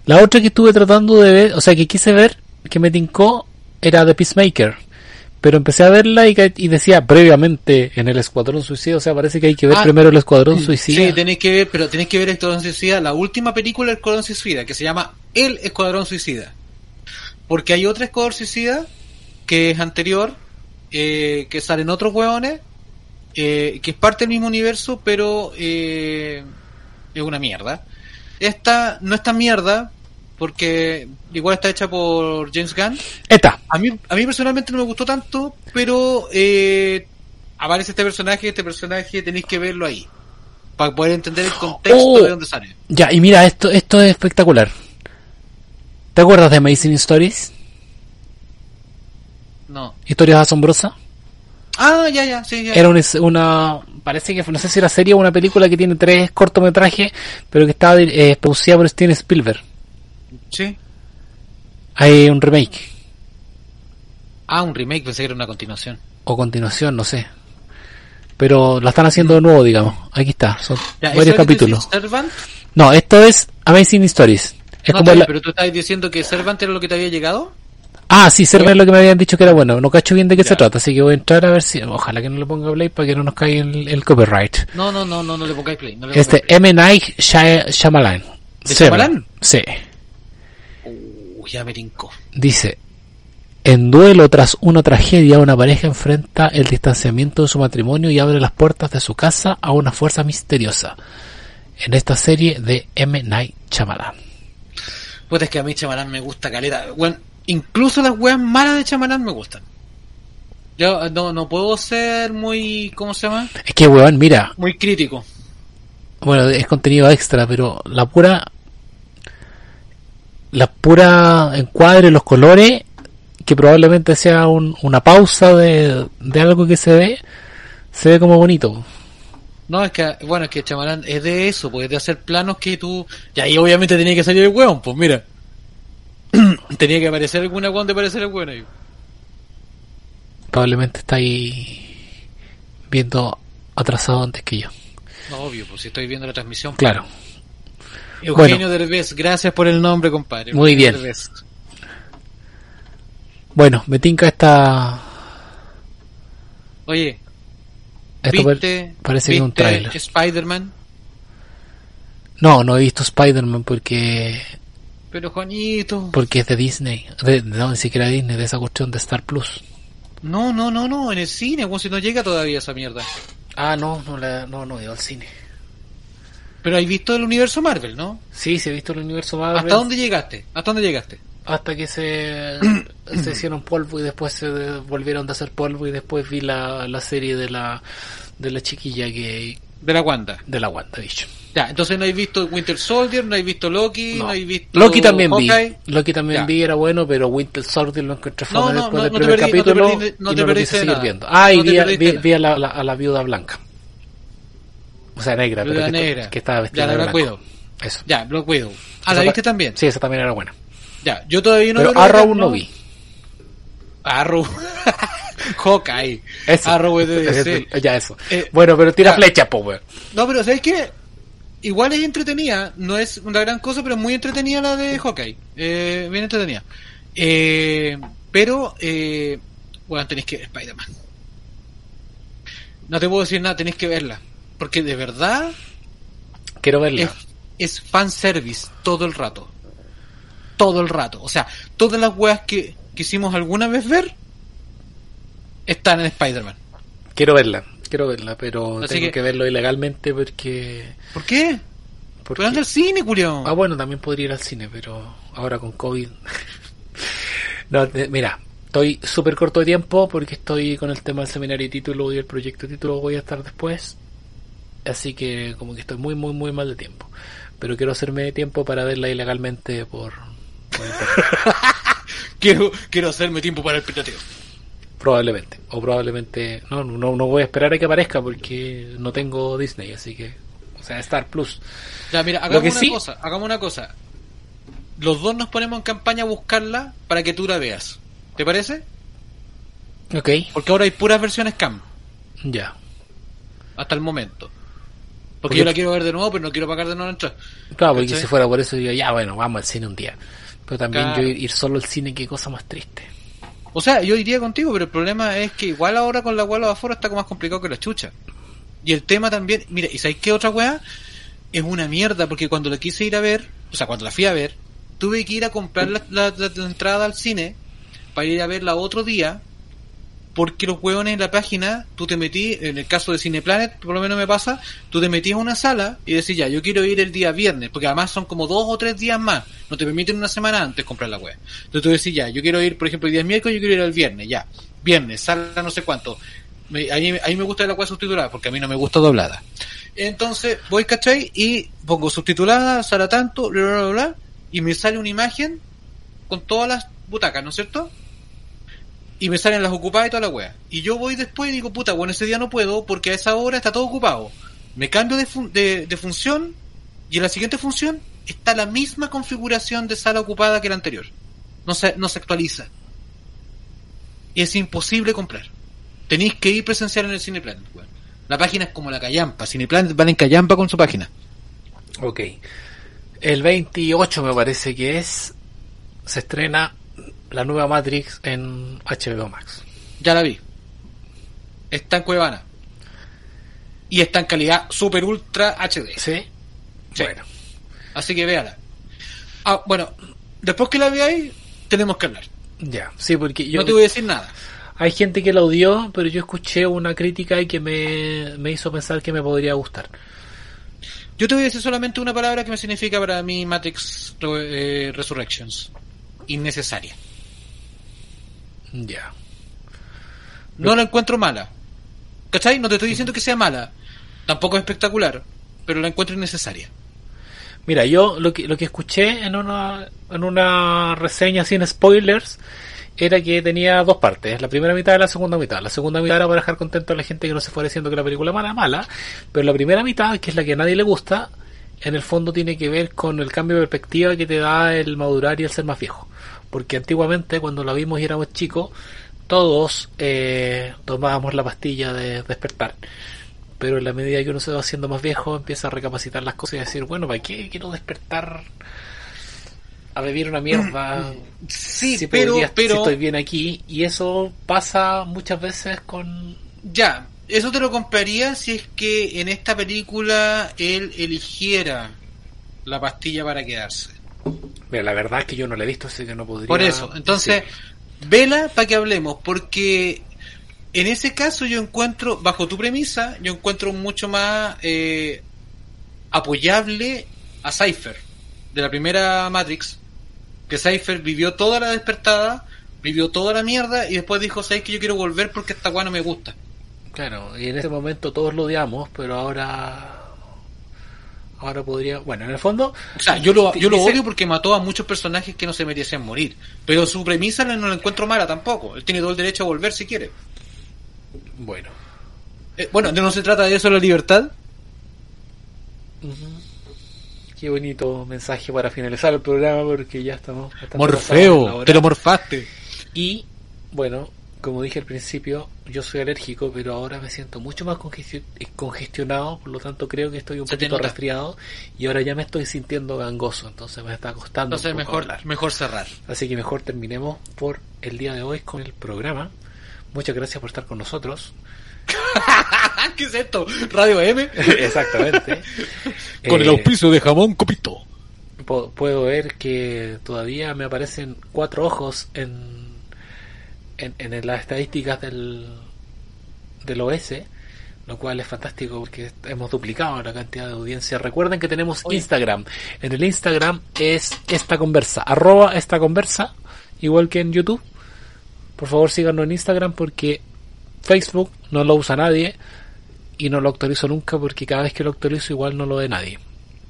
La otra que estuve tratando de ver, o sea, que quise ver, que me tincó, era The Peacemaker. Pero empecé a verla y, y decía previamente en el Escuadrón Suicida, o sea, parece que hay que ver Ah, primero el Escuadrón Suicida. Sí, tenéis que ver, pero tenéis que ver Escuadrón Suicida, la última película del Escuadrón Suicida, que se llama El Escuadrón Suicida. Porque hay otra Escuadrón Suicida que es anterior, eh, que salen otros hueones, eh, que es parte del mismo universo, pero eh, es una mierda. Esta no es tan mierda, porque igual está hecha por James Gunn. Esta. A mí, a mí personalmente no me gustó tanto, pero eh, aparece este personaje, este personaje tenéis que verlo ahí. Para poder entender el contexto Oh. de dónde sale. Ya, y mira, esto, esto es espectacular. ¿Te acuerdas de Amazing Stories? No. Historias asombrosas. Ah, ya, ya, sí, ya. Era una, una- parece que fue- no sé si era serie o una película que tiene tres cortometrajes, pero que estaba eh, producida por Steven Spielberg. Sí. Hay un remake Ah, un remake, pensé que era una continuación. o continuación, no sé. Pero la están haciendo de nuevo, digamos. Aquí está, son Ya, ¿eso varios es capítulos. Servant? No, esto es Amazing Stories. Es No, como está bien, la- pero tú estabas diciendo que Servant era lo que te había llegado. Ah, sí, Server es lo que me habían dicho que era bueno. No cacho bien de qué se trata, así que voy a entrar a ver si. Ojalá que no le ponga play para que no nos caiga el, el copyright. No, no, no, no, no le pongáis play. No le Este M. Night Shy- Shyamalan. ¿De. Shyamalan? Sí. Ya me. Dice, en duelo tras una tragedia, una pareja enfrenta el distanciamiento de su matrimonio y abre las puertas de su casa a una fuerza misteriosa. En esta serie de M. Night Shyamalan. Pues es que a mí Chamarán me gusta caleta. Bueno, incluso las weas malas de Chamarán me gustan. Yo eh, no, no puedo ser muy, ¿cómo se llama? Es que, weón, mira, Muy crítico. bueno, es contenido extra, pero la pura, la pura encuadre, los colores, que probablemente sea un- una pausa de, de algo que se ve, se ve como bonito. No, es que, bueno, es que Chamarán es de eso, porque es de hacer planos que tú... Y ahí obviamente tenía que salir el weón, pues mira. tenía que aparecer alguna weón de aparecer el weón ahí. Probablemente está ahí viendo atrasado antes que yo. No, obvio, pues si estoy viendo la transmisión. Claro. Eugenio Derbez, gracias por el nombre, compadre. Muy Eugenio bien. Derbez. Bueno, me tinca esta... Oye, esto ¿viste, parece que es un viste tráiler. Spider-Man? No, no he visto Spider-Man porque Pero Juanito... porque es de Disney. De, no, ni siquiera Disney, de esa cuestión de Star Plus. No, no, no, no, en el cine, como si no llega todavía esa mierda. Ah, no, no, la, no, no he ido al cine. Pero has visto el universo Marvel, ¿no? Sí, sí he visto el universo Marvel. ¿Hasta dónde llegaste? ¿Hasta dónde llegaste? Hasta que se, se hicieron polvo y después se volvieron de hacer polvo y después vi la, la serie de la de la chiquilla que De la Wanda. de la Wanda, dicho. Ya, entonces no has visto Winter Soldier, no has visto Loki, no, No. has visto Loki también Hawkeye. vi. Loki también Ya. vi, era bueno, pero Winter Soldier lo encontré No, no, después del primer perdí- no te capítulo perdí- no y te perdiste de nada. viendo. Ah, y vi, vi- nada. vi a, la, a la- a la viuda blanca. O sea, negra, pero que, negra. que estaba vestida Ya, la de Black. Widow. Eso. Ya, Black Widow. Ah, Esa ¿la viste ta- también? Sí, esa también era buena. Ya, yo todavía no pero Arrow no vi. Arrow. Hawkeye. Eso. Arrow es de DC. Eso, Ya, eso. Eh, bueno, pero tira ya. flecha, po, weón. No, pero ¿sabes qué? Igual es entretenida, no es una gran cosa, pero es muy entretenida la de Hawkeye. Eh, bien entretenida. Eh, pero, eh, bueno, tenéis que ver Spider-Man. No te puedo decir nada, tenéis que verla. Porque de verdad Quiero verla. es, es fanservice todo el rato. Todo el rato. O sea, todas las weas que quisimos alguna vez ver están en Spider-Man. Quiero verla. Quiero verla, pero Así tengo que- que... verlo ilegalmente porque... ¿Por qué? porque... Pero anda al cine, culiao. Ah, bueno, también podría ir al cine, pero ahora con COVID... no, mira, estoy súper corto de tiempo porque estoy con el tema del seminario y título y el proyecto de título voy a estar después. Así que como que estoy muy, muy, muy mal de tiempo. Pero quiero hacerme tiempo para verla ilegalmente por... por. Quiero, quiero hacerme tiempo para el pirateo. Probablemente. O probablemente... No, no, no voy a esperar a que aparezca porque no tengo Disney, así que... O sea, Star Plus. Ya, mira, Lo hagamos que una sí- cosa, hagamos una cosa. Los dos nos ponemos en campaña a buscarla para que tú la veas. ¿Te parece? Ok. Porque ahora hay puras versiones CAM, Ya. hasta el momento. Porque Porque- yo la quiero ver de nuevo, pero no quiero pagar de nuevo la entrada. Claro, porque ¿Cachai? si fuera por eso, yo ya, bueno, vamos al cine un día. Pero también Claro. yo ir, ir solo al cine, qué cosa más triste. O sea, yo iría contigo, pero el problema es que igual ahora con la hueá de afuera está como más complicado que la chucha. Y el tema también, mira, ¿y sabéis qué otra weá? Es una mierda, porque cuando la quise ir a ver, o sea, cuando la fui a ver, tuve que ir a comprar la, la- la- la entrada al cine para ir a verla otro día, porque los hueones en la página, tú te metí, en el caso de Cineplanet, por lo menos me pasa, tú te metías a una sala y decías, ya, yo quiero ir el día viernes, porque además son como dos o tres días más, no te permiten una semana antes comprar la web. Entonces tú decís, ya, yo quiero ir, por ejemplo, el día miércoles, yo quiero ir el viernes, ya, viernes, sala no sé cuánto. Me- a mí me gusta la web subtitulada, porque a mí no me gusta doblada. Entonces voy, ¿cachai? Y pongo subtitulada, sala tanto, bla, bla, bla, bla, y me sale una imagen con todas las butacas, ¿no es cierto? Y me salen las ocupadas y toda la wea. Y yo voy después y digo, puta, bueno, ese día no puedo porque a esa hora está todo ocupado. Me cambio de, de función y en la siguiente función está la misma configuración de sala ocupada que la anterior. No se, no se actualiza. Y es imposible comprar. Tenéis que ir presencial en el Cineplanet, weón. La página es como la callampa. Cineplanet van en callampa con su página. Ok. El 28 me parece que es. Se estrena la nueva Matrix en HBO Max. Ya la vi. Está en Cuevana. Y está en calidad super ultra HD. ¿Sí? Sí. Bueno. Así que véala. Ah, bueno, después que la veáis, tenemos que hablar. Ya, sí, porque yo... No te voy a decir nada. Hay gente que la odió, pero yo escuché una crítica y que me, me hizo pensar que me podría gustar. Yo te voy a decir solamente una palabra que me significa para mí Matrix eh, Resurrections. Innecesaria. Ya. No la encuentro mala. ¿Cachai? No te estoy diciendo que sea mala. Tampoco es espectacular. Pero la encuentro innecesaria. Mira, yo lo que, lo que escuché en una, en una reseña sin spoilers era que tenía dos partes, la primera mitad y la segunda mitad. La segunda mitad era para dejar contento a la gente que no se fuera diciendo que la película mala mala, pero la primera mitad, que es la que a nadie le gusta, en el fondo tiene que ver con el cambio de perspectiva que te da el madurar y el ser más viejo. Porque antiguamente, cuando la vimos y éramos chicos, todos eh, tomábamos la pastilla de despertar. Pero en la medida que uno se va haciendo más viejo, empieza a recapacitar las cosas y a decir, bueno, ¿para qué quiero despertar a beber una mierda? Sí, si pero, pero si estoy bien aquí. Y eso pasa muchas veces con... ya, eso te lo compraría si es que en esta película él eligiera la pastilla para quedarse. Mira, la verdad es que yo no la he visto, así que no podría... Por eso, entonces, decir. vela para que hablemos, porque en ese caso yo encuentro, bajo tu premisa, yo encuentro mucho más eh, apoyable a Cypher, de la primera Matrix, que Cypher vivió toda la despertada, vivió toda la mierda y después dijo, sabes que yo quiero volver porque esta guana me gusta. Claro, y en ese momento todos lo odiamos, pero ahora... Ahora podría... Bueno, en el fondo... O sea, yo lo, yo lo dice- odio porque mató a muchos personajes que no se merecían morir. Pero su premisa no la encuentro mala tampoco. Él tiene todo el derecho a volver si quiere. Bueno. Eh, bueno, no se trata de eso la libertad. Qué bonito mensaje para finalizar el programa porque ya estamos... Morfeo, te lo morfaste. Y, bueno, como dije al principio, yo soy alérgico, pero ahora me siento mucho más eh, congestionado, por lo tanto creo que estoy un Se poquito resfriado y ahora ya me estoy sintiendo gangoso, entonces me está costando Entonces un poco mejor, hablar. mejor cerrar. Así que mejor terminemos por el día de hoy con el programa. Muchas gracias por estar con nosotros. ¿Qué es esto? Radio M. Exactamente. Con el Eh, auspicio de jamón copito. puedo ver que todavía me aparecen cuatro ojos en, en, en las estadísticas del, del OS, lo cual es fantástico porque hemos duplicado la cantidad de audiencia. Recuerden que tenemos Instagram. En el Instagram es esta conversa, arroba esta conversa, igual que en YouTube. Por favor síganos en Instagram porque Facebook no lo usa nadie y no lo actualizo nunca porque cada vez que lo actualizo igual no lo ve nadie.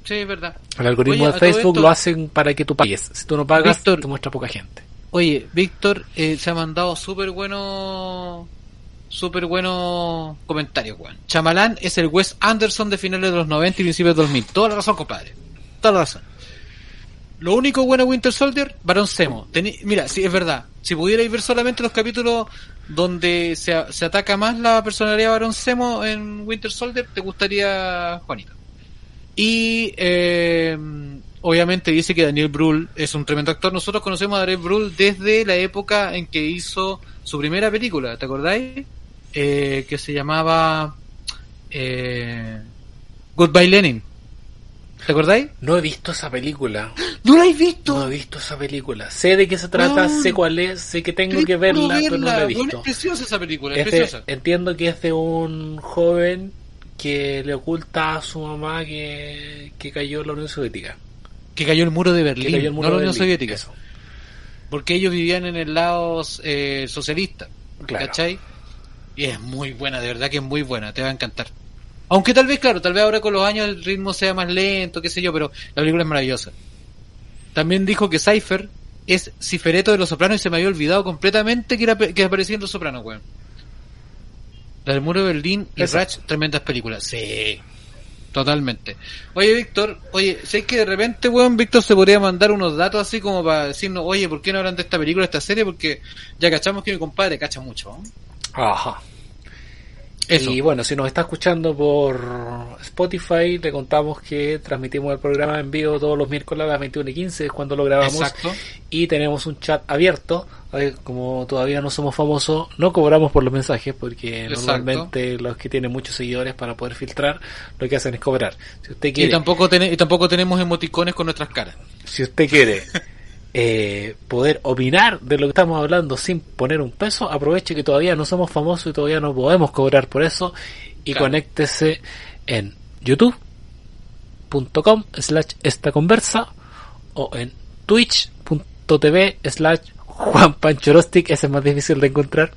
Sí, es verdad. El algoritmo Oye, de Facebook esto- lo hacen para que tú pagues. Si tú no pagas, Víctor- te muestra poca gente. Oye, Víctor eh, se ha mandado súper bueno. Súper bueno comentario, Juan. Chamalán es el Wes Anderson de finales de los 90 y principios de 2000. Toda la razón, compadre. Toda la razón. Lo único bueno de Winter Soldier, Barón Semo. Mira, sí, es verdad. Si pudierais ver solamente los capítulos donde se, se ataca más la personalidad de Barón Semo en Winter Soldier, te gustaría, Juanito. Y eh, obviamente dice que Daniel Brühl es un tremendo actor. Nosotros conocemos a Daniel Brühl desde la época en que hizo su primera película, ¿te acordáis? Eh, que se llamaba eh, Goodbye Lenin. ¿Te acordáis? No he visto esa película. ¿No la habéis visto? No he visto esa película. Sé de qué se trata, sé cuál es, sé que tengo que verla, pero no la he visto. Es preciosa esa película, es, Es de- preciosa. entiendo que es de un joven que le oculta a su mamá que, que cayó en la Unión Soviética. Que cayó el muro de Berlín, muro no la de Unión Berlín. Soviética. Eso. Porque ellos vivían en el lado eh, socialista. Claro. ¿Cachai? Y es muy buena, de verdad que es muy buena, te va a encantar. Aunque tal vez, claro, tal vez ahora con los años el ritmo sea más lento, qué sé yo, pero la película es maravillosa. También dijo que Cypher es Cifereto de Los Sopranos y se me había olvidado completamente que, era, que aparecía en Los Sopranos, weón. La del Muro de Berlín y. Ratch, tremendas películas. Sí, totalmente. Oye, Víctor, oye, sé que de repente, weón, Víctor se podría mandar unos datos así como para decirnos, oye, ¿por qué no hablan de esta película, de esta serie? Porque ya cachamos que mi compadre cacha mucho. ¿no? Ajá. Eso. Y bueno, si nos está escuchando por Spotify, le contamos que transmitimos el programa en vivo todos los miércoles a las 21 y 15, es cuando lo grabamos. Exacto. Y tenemos un chat abierto. Como todavía no somos famosos, no cobramos por los mensajes porque Exacto. normalmente los que tienen muchos seguidores para poder filtrar lo que hacen es cobrar. Si usted Y quiere, tampoco, ten- y tampoco tenemos emoticones con nuestras caras. si usted quiere eh, poder opinar de lo que estamos hablando sin poner un peso, aproveche que todavía no somos famosos y todavía no podemos cobrar por eso y Claro. conéctese en youtube.com slash esta conversa o en twitch.tv slash Juan ese es más difícil de encontrar.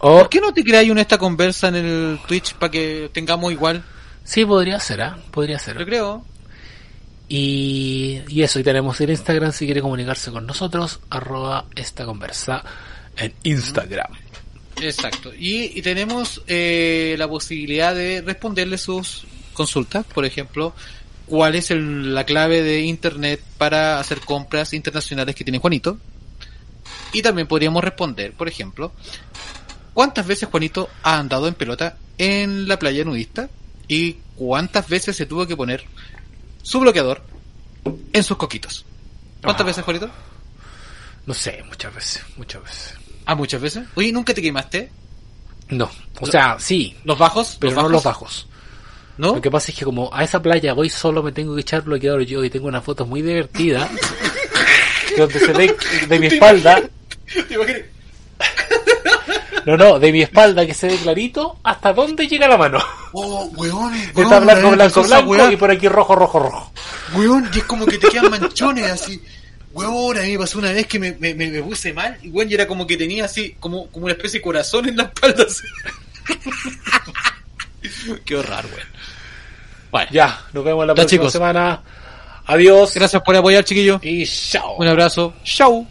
O, ¿Por qué no te creáis una esta conversa en el Twitch para que tengamos igual? sí, podría ser, ¿ah? Podría ser. Yo creo. Y, y eso, y tenemos el Instagram si quiere comunicarse con nosotros, arroba esta conversa en Instagram. Exacto. Y, y tenemos eh, la posibilidad de responderle sus consultas, por ejemplo, cuál es el- la clave de internet para hacer compras internacionales que tiene Juanito. Y también podríamos responder, por ejemplo, cuántas veces Juanito ha andado en pelota en la playa nudista y cuántas veces se tuvo que poner su bloqueador en sus coquitos. ¿Cuántas Ah. veces, Juanito? No sé, muchas veces, muchas veces. Ah, muchas veces. Oye, ¿nunca te quemaste? No, o sea, sí, ¿Los bajos? pero no los bajos. ¿No? Lo que pasa es que como a esa playa voy solo me tengo que echar bloqueador yo y tengo una foto muy divertida donde se ve de mi espalda, no, no, de mi espalda que se ve clarito hasta dónde llega la mano. Oh, weón, Está weón, blanco, blanco, blanco y por aquí rojo, rojo, rojo. Weón, y es como que te quedan manchones así. Weón, a mí me pasó una vez que me, me, me, me puse mal. Y bueno, y era como que tenía así, como, como una especie de corazón en la espalda. así. Qué horror, güey. Bueno, Ya, nos vemos la Ya, próxima chicos. semana. Adiós gracias por apoyar, chiquillos. y chao. Un abrazo. Chau.